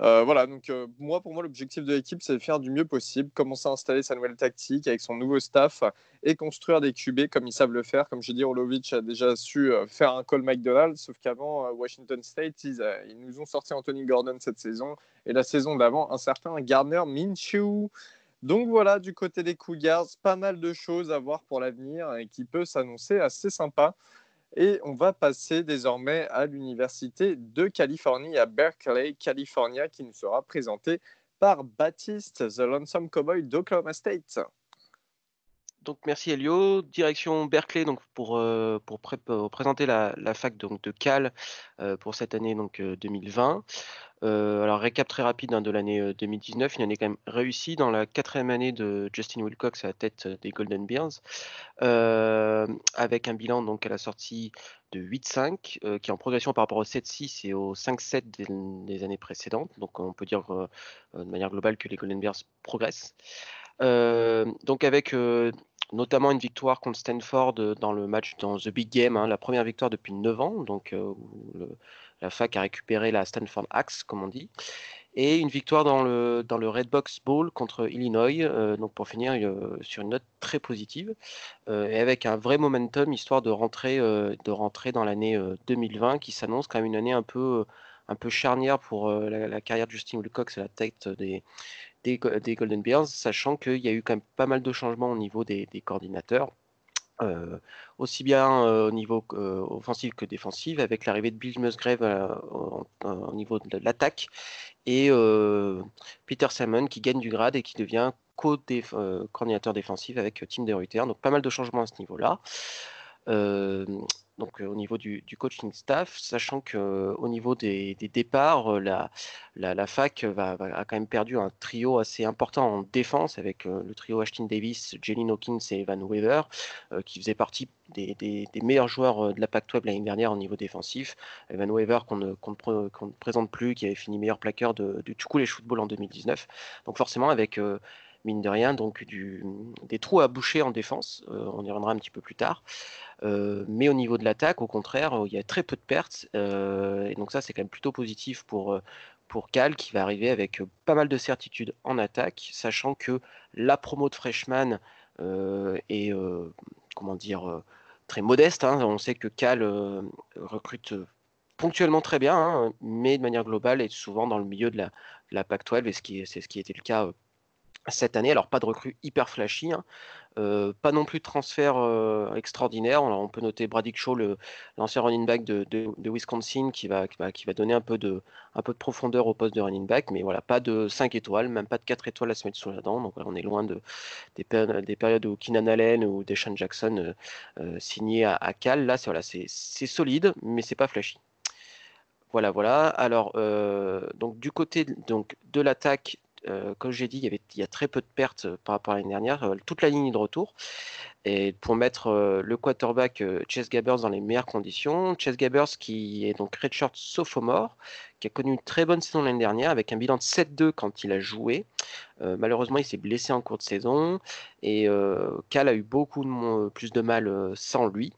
Euh, voilà, donc euh, moi, pour moi, l'objectif de l'équipe, c'est de faire du mieux possible, commencer à installer sa nouvelle tactique avec son nouveau staff et construire des QB comme ils savent le faire. Comme je dis, Orlovich a déjà su euh, faire un call McDonald, sauf qu'avant, Washington State, ils, ils, nous ont sorti Anthony Gordon cette saison et la saison d'avant, un certain Gardner Minshew. Donc voilà, du côté des Cougars, pas mal de choses à voir pour l'avenir et qui peut s'annoncer assez sympa. Et on va passer désormais à l'Université de Californie, à Berkeley, California, qui nous sera présentée par Baptiste, The Lonesome Cowboy d'Oklahoma State. Donc merci Elio, direction Berkeley donc pour, euh, pour, présenter la, fac donc, de Cal euh, pour cette année donc 2020. Euh, alors récap très rapide hein, de l'année 2019, une année quand même réussie dans la quatrième année de Justin Wilcox à la tête des Golden Bears, avec un bilan donc à la sortie de 8-5, qui est en progression par rapport au 7-6 et au 5-7 des, des, années précédentes. Donc on peut dire de manière globale que les Golden Bears progressent. donc avec notamment une victoire contre Stanford euh, dans le match dans The Big Game, hein, la première victoire depuis 9 ans, donc euh, la fac a récupéré la Stanford Axe, comme on dit, et une victoire dans le, dans le Red Box Bowl contre Illinois, euh, donc pour finir sur une note très positive, et avec un vrai momentum, histoire de rentrer, de rentrer dans l'année 2020, qui s'annonce quand même une année un peu un peu charnière pour la, carrière de Justin Wilcox à la tête des, des, Golden Bears, sachant qu'il y a eu quand même pas mal de changements au niveau des, coordinateurs. aussi bien au niveau offensif que défensif, avec l'arrivée de Bill Musgrave au, niveau de l'attaque et Peter Salmon qui gagne du grade et qui devient co-coordinateur défensif avec Tim De Donc pas mal de changements à ce niveau-là donc au niveau du, coaching staff, sachant qu'au niveau des, départs, la, fac a quand même perdu un trio assez important en défense avec le trio Ashton Davis, Jalen Hawkins et Evan Weaver, qui faisaient partie des, meilleurs joueurs de la Pac-12 l'année dernière au niveau défensif. Evan Weaver qu'on ne, présente plus, qui avait fini meilleur plaqueur de, du et Football en 2019. Donc forcément avec mine de rien, donc du, des trous à boucher en défense. on y reviendra un petit peu plus tard. Euh, mais au niveau de l'attaque, au contraire, il y a très peu de pertes. Euh, et donc ça, c'est quand même plutôt positif pour, euh, pour Cal, qui va arriver avec pas mal de certitudes en attaque, sachant que la promo de Freshman est, comment dire, très modeste. Hein. On sait que Cal recrute ponctuellement très bien, hein, mais de manière globale est souvent dans le milieu de la, la PAC-12, et c'est ce qui était le cas cette année. Alors pas de recrue hyper flashy, hein, euh, pas non plus de transfert euh, extraordinaire. on peut noter Brady Shaw, l'ancien running back de, Wisconsin, qui va, donner un peu, de, profondeur au poste de running back, mais voilà, pas de 5 étoiles, même pas de 4 étoiles à se mettre sous la dent. Donc on est loin de, des, périodes où Keenan Allen ou Deshaun Jackson euh, signaient à, Cal. Là, c'est solide, mais c'est pas flashy. Voilà, voilà. Alors, donc du côté de l'attaque, euh, comme j'ai dit, il y, avait, a très peu de pertes euh, par rapport à l'année dernière, euh, toute la ligne de retour. Et pour mettre le quarterback Chase Gabbers dans les meilleures conditions, Chase Gabbers qui est donc redshirt sophomore, qui a connu une très bonne saison l'année dernière avec un bilan de 7-2 quand il a joué. malheureusement, il s'est blessé en cours de saison et Cal a eu beaucoup plus de mal sans lui.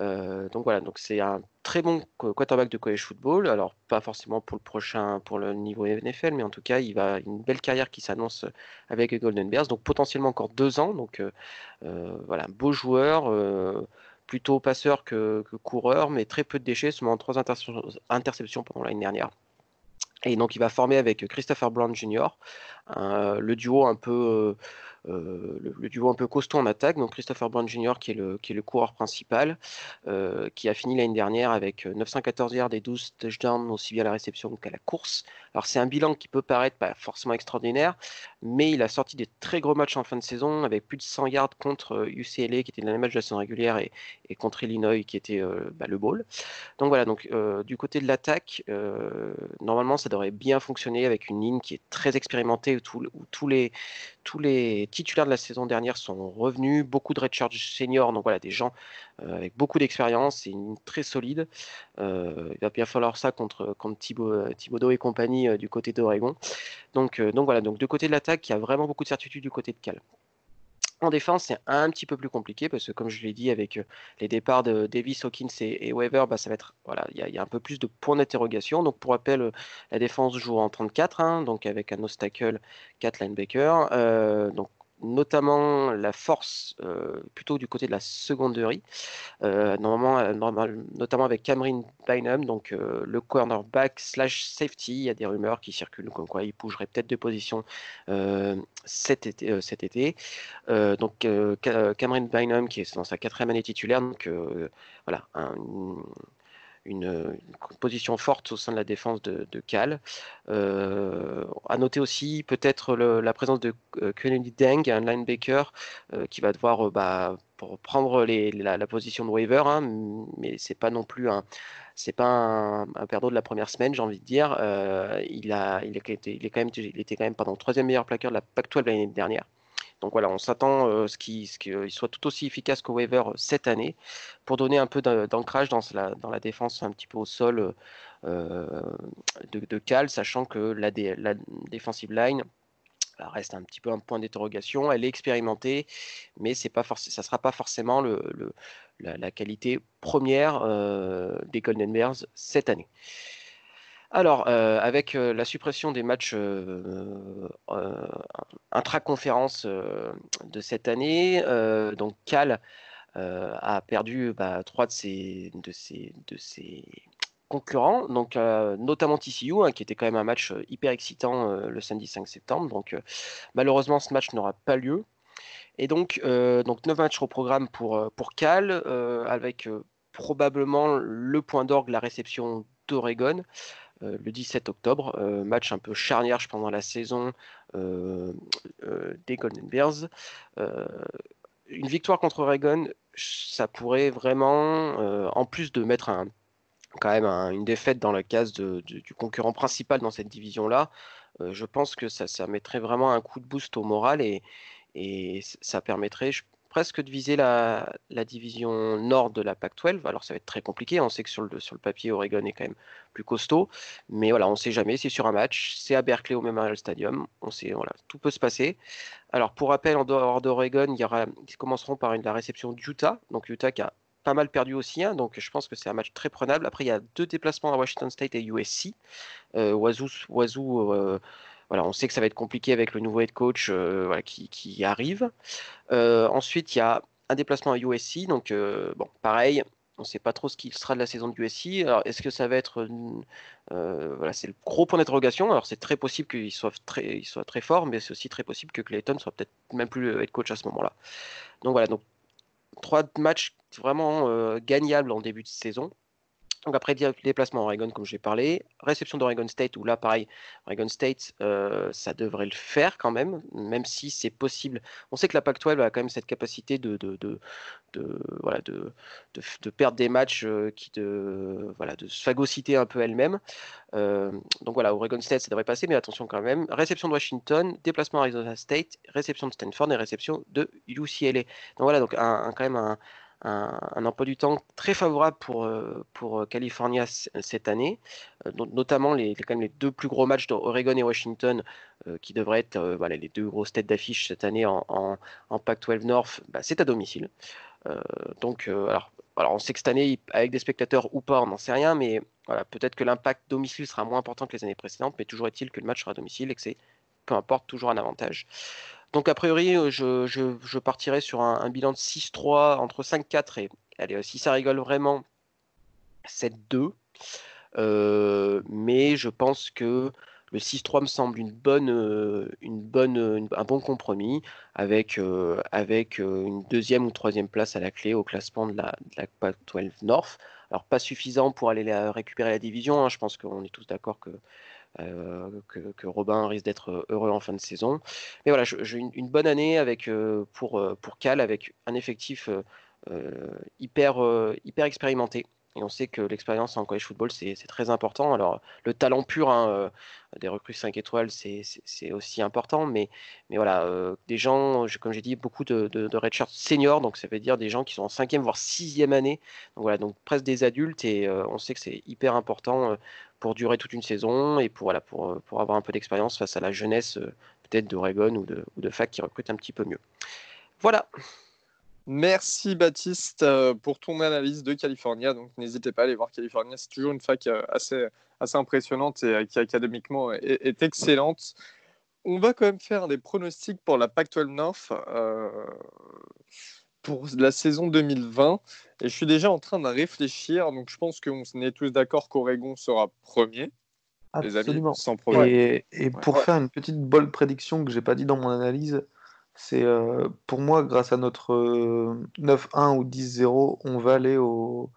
Euh, donc voilà, donc c'est un très bon quarterback de college football. Alors pas forcément pour le prochain, pour le niveau NFL, mais en tout cas, il va une belle carrière qui s'annonce avec les Golden Bears. Donc potentiellement encore deux ans. Donc euh, euh, voilà, beau joueur. plutôt passeur que, coureur, mais très peu de déchets, seulement trois interceptions pendant l'année dernière. Et donc il va former avec Christopher Brown Jr., le duo un peu euh, le, duo un peu costaud en attaque, donc Christopher Brown Jr. qui est le, coureur principal, euh, qui a fini l'année dernière avec 914 euh, yards et 12 touchdowns aussi bien à la réception qu'à la course. Alors c'est un bilan qui peut paraître pas forcément extraordinaire, mais il a sorti des très gros matchs en fin de saison avec plus de 100 yards contre UCLA qui était le dernier match de la saison régulière et, contre Illinois qui était bah, le bowl. Donc voilà, donc du côté de l'attaque, normalement ça devrait bien fonctionner avec une ligne qui est très expérimentée où, tous les titulaires de la saison dernière sont revenus, beaucoup de redshirts seniors, donc voilà, des gens euh, avec beaucoup d'expérience et une très solide. Euh, il va bien falloir ça contre, contre euh, Thibaudot et compagnie du côté d'Oregon. Donc, donc voilà, donc du côté de l'attaque, il y a vraiment beaucoup de certitude du côté de Cal. En défense, c'est un petit peu plus compliqué parce que, comme je l'ai dit, avec euh, les départs de Davis, Hawkins et, Weaver, bah, ça va être voilà, il y, a un peu plus de points d'interrogation. Donc, pour rappel, euh, la défense joue en 34, hein, donc avec un obstacle 4 linebacker. Euh, donc, notamment la force euh, plutôt du côté de la seconderie, euh, euh, notamment avec Cameron Bynum, donc le cornerback slash safety. Il y a des rumeurs qui circulent comme quoi il bougerait peut-être de position cet été. cet été. donc Cameron Bynum qui est dans sa quatrième année titulaire, donc voilà, une, position forte au sein de la défense de, Cal. Euh, à noter aussi peut-être la présence de euh, Kennedy Deng, un linebacker euh, qui va devoir bah, pour prendre la, position de waiver, hein, mais c'est pas non plus un c'est pas un, un perdant de la première semaine, j'ai envie de dire. il, a, il, même, il était quand même pardon, troisième meilleur plaqueur de la Pac-12 l'année dernière. Donc voilà, on s'attend à ce qu'il soit tout aussi efficace qu'au waiver cette année pour donner un peu d'ancrage dans la, défense un petit peu au sol de, de, Cal, sachant que la, la defensive line reste un petit peu un point d'interrogation. Elle est expérimentée, mais ça ne sera pas forcément la, qualité première des Golden Bears cette année. Alors, euh, avec euh, la suppression des matchs euh, intra-conférence de cette année, donc Cal a perdu bah, trois de ses, concurrents, donc notamment TCU, hein, qui était quand même un match hyper excitant le samedi 5 septembre. Donc, malheureusement, ce match n'aura pas lieu. Et donc, donc 9 matchs au programme pour, pour Cal, avec probablement le point d'orgue, la réception d'Oregon. Le 17 octobre, match un peu charnière pendant la saison des Golden Bears. une victoire contre Oregon, ça pourrait vraiment, en plus de mettre un, quand même une défaite dans la case du concurrent principal dans cette division-là, je pense que ça, ça, mettrait vraiment un coup de boost au moral et, et ça permettrait presque de viser la, division nord de la PAC-12. Alors ça va être très compliqué, on sait que sur le, sur le papier, Oregon est quand même plus costaud, mais voilà, on ne sait jamais, c'est sur un match, c'est à Berkeley au Memorial Stadium, on sait, voilà, tout peut se passer. Alors pour rappel, en dehors d'Oregon, ils commenceront par une, la réception d'Utah, donc Utah qui a pas mal perdu aussi, hein, donc je pense que c'est un match très prenable. Après, il y a deux déplacements à Washington State et USC. Euh, Wazoo, on sait que ça va être compliqué avec le nouveau head coach euh, qui, arrive. Euh, ensuite, il y a un déplacement à USC, donc bon, pareil. On ne sait pas trop ce qu'il sera de la saison de USC. Alors, est-ce que ça va être. voilà, c'est le gros point d'interrogation. Alors, c'est très possible qu'il soit très, soit fort, mais c'est aussi très possible que Clayton soit peut-être même plus le head coach à ce moment-là. Donc, voilà. Donc, trois matchs vraiment euh, gagnables en début de saison. Donc après déplacement à Oregon, comme j'ai parlé, réception d'Oregon State, où là, pareil, Oregon State, euh, ça devrait le faire quand même, même si c'est possible. On sait que la Pac-12 a quand même cette capacité de, de, de, voilà, de, de, perdre des matchs, euh, qui de, voilà, de se un peu elle-même. Euh, donc voilà, Oregon State, ça devrait passer, mais attention quand même. Réception de Washington, déplacement à Arizona State, réception de Stanford et réception de UCLA. Donc voilà, donc un quand même un un, emploi du temps très favorable pour, euh, pour euh, California cette année, euh, notamment les, quand même les deux plus gros matchs d'Oregon et Washington, qui devraient être voilà, les deux grosses têtes d'affiche cette année en, en, Pac-12 North, bah, c'est à domicile. donc, alors, on sait que cette année, avec des spectateurs ou pas, on n'en sait rien, mais voilà, peut-être que l'impact domicile sera moins important que les années précédentes, mais toujours est-il que le match sera à domicile et que c'est, peu importe, toujours un avantage. Donc a priori, euh, je, je, partirai sur un, bilan de 6-3 entre 5-4 et allez, si ça rigole vraiment, 7-2. Euh, mais je pense que le 6-3 me semble une bonne, euh, une bonne, un bon compromis avec, avec une deuxième ou troisième place à la clé au classement de la, de la Pac-12 North. Alors pas suffisant pour aller récupérer la division. Hein. Je pense qu'on est tous d'accord que euh, que, Robin risque d'être euh, heureux en fin de saison. Mais voilà, j'ai une, bonne année avec, euh, pour, pour Cal avec un effectif hyper, hyper expérimenté. Et on sait que l'expérience en college football, c'est très important. Alors, le talent pur hein, des recrues 5 étoiles, c'est aussi important. Mais, mais voilà, des gens, comme j'ai dit, beaucoup de, de, de seniors. Donc, ça veut dire des gens qui sont en cinquième, voire sixième année. Donc, voilà, donc presque des adultes. Et on sait que c'est hyper important pour durer toute une saison et pour, voilà, pour, euh, pour avoir un peu d'expérience face à la jeunesse euh, peut-être d'Oregon ou de, ou de fac qui recrute un petit peu mieux. Voilà. Merci Baptiste euh, pour ton analyse de California. Donc n'hésitez pas à aller voir California. C'est toujours une fac assez, assez impressionnante et qui académiquement est, excellente. On va quand même faire des pronostics pour la Pac-12 North pour la saison 2020. Et je suis déjà en train de réfléchir. Donc, je pense qu'on est tous d'accord qu'Oregon sera premier. Absolument. sans problème. Et, pour faire une petite bold prédiction que j'ai pas dit dans mon analyse, c'est euh, pour moi, grâce à notre 9-1 euh, ou 10-0, on va aller au.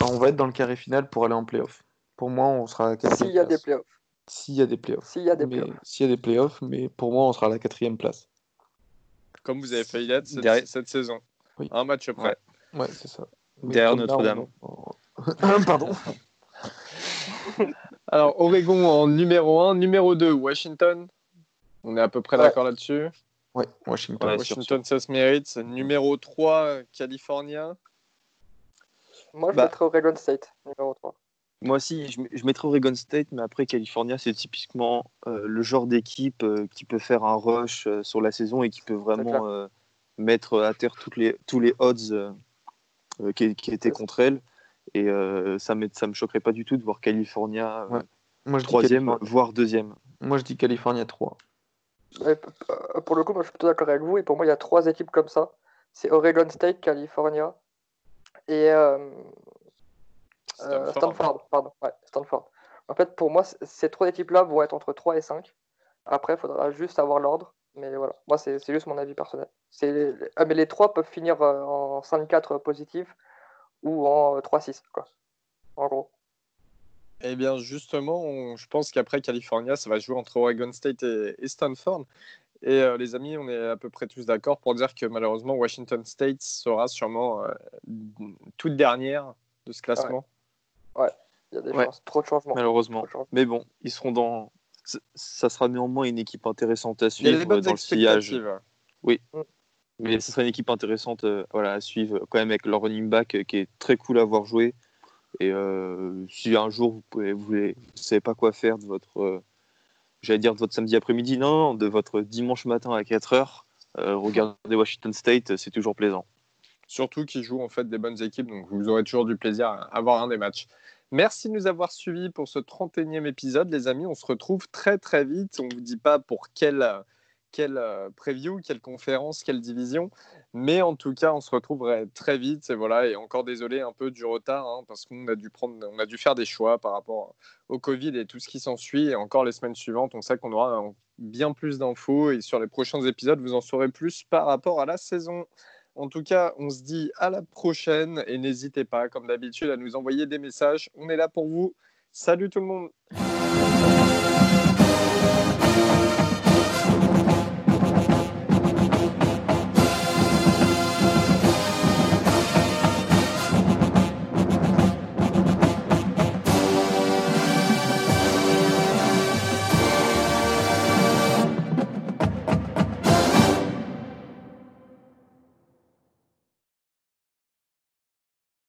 On va être dans le carré final pour aller en playoff. Pour moi, on sera à S'il y a des playoffs. S'il y a des playoffs. S'il y a des playoffs. S'il y a des playoffs, mais pour moi, on sera à la quatrième place. Comme vous avez failli l'être cette, cette saison. Un match près. Ouais, c'est ça. Derrière Notre-Dame. [laughs] Pardon. [laughs] Alors, Oregon en numéro 1. Numéro 2, Washington. On est à peu près d'accord là-dessus. Oui, Washington. Washington, ça se mérite. Numéro 3, California. Moi, je bah. mettrais Oregon State, numéro 3. Moi aussi, je, je mettrais Oregon State, mais après, California, c'est typiquement euh, le genre d'équipe euh, qui peut faire un rush euh, sur la saison et qui peut vraiment mettre à terre toutes les, tous les odds euh, qui, étaient contre elle. Et euh, ça ne me choquerait pas du tout de voir California euh, moi, je troisième, voire deuxième. Moi, je dis California 3. pour le coup, moi, je suis plutôt d'accord avec vous. Et pour moi, il y a trois équipes comme ça. C'est Oregon State, California et Stanford. Pardon. Stanford. En fait, pour moi, ces trois équipes-là vont être entre 3 et 5. Après, il faudra juste avoir l'ordre. Mais voilà, moi, c'est juste mon avis personnel. Ah, mais les trois peuvent finir euh, en 5-4 positif ou en 3-6, quoi. En gros. Eh bien, justement, je pense qu'après California, ça va jouer entre Oregon State et, Stanford. Et euh, les amis, on est à peu près tous d'accord pour dire que malheureusement, Washington State sera sûrement euh, toute dernière de ce classement. Ouais, il y a des chances. Trop de changements. Malheureusement. Mais bon, ils seront dans. Ça sera néanmoins une équipe intéressante à suivre dans le sillage. Oui. Mm. Mais ce sera une équipe intéressante euh, voilà, à suivre, quand même avec leur running back qui est très cool à voir jouer. Et euh, si un jour vous pouvez, vous, savez pas quoi faire de votre, euh, j'allais dire de votre samedi après-midi, non, de votre dimanche matin à 4 heures, euh, regardez Washington State, c'est toujours plaisant. Surtout qu'ils jouent en fait des bonnes équipes, donc vous aurez toujours du plaisir à avoir un des matchs. Merci de nous avoir suivis pour ce 31e épisode, les amis. On se retrouve très très vite. On ne vous dit pas pour quel quelle euh, preview, quelle conférence, quelle division. Mais en tout cas, on se retrouverait très vite. Et voilà, et encore désolé un peu du retard, hein, parce qu'on a a dû faire des choix par rapport au Covid et tout ce qui s'ensuit. Et encore les semaines suivantes, on sait qu'on aura bien plus d'infos. Et sur les prochains épisodes, vous en saurez plus par rapport à la saison. En tout cas, on se dit à la prochaine et n'hésitez pas, comme d'habitude, à nous envoyer des messages. On est là pour vous. Salut tout le monde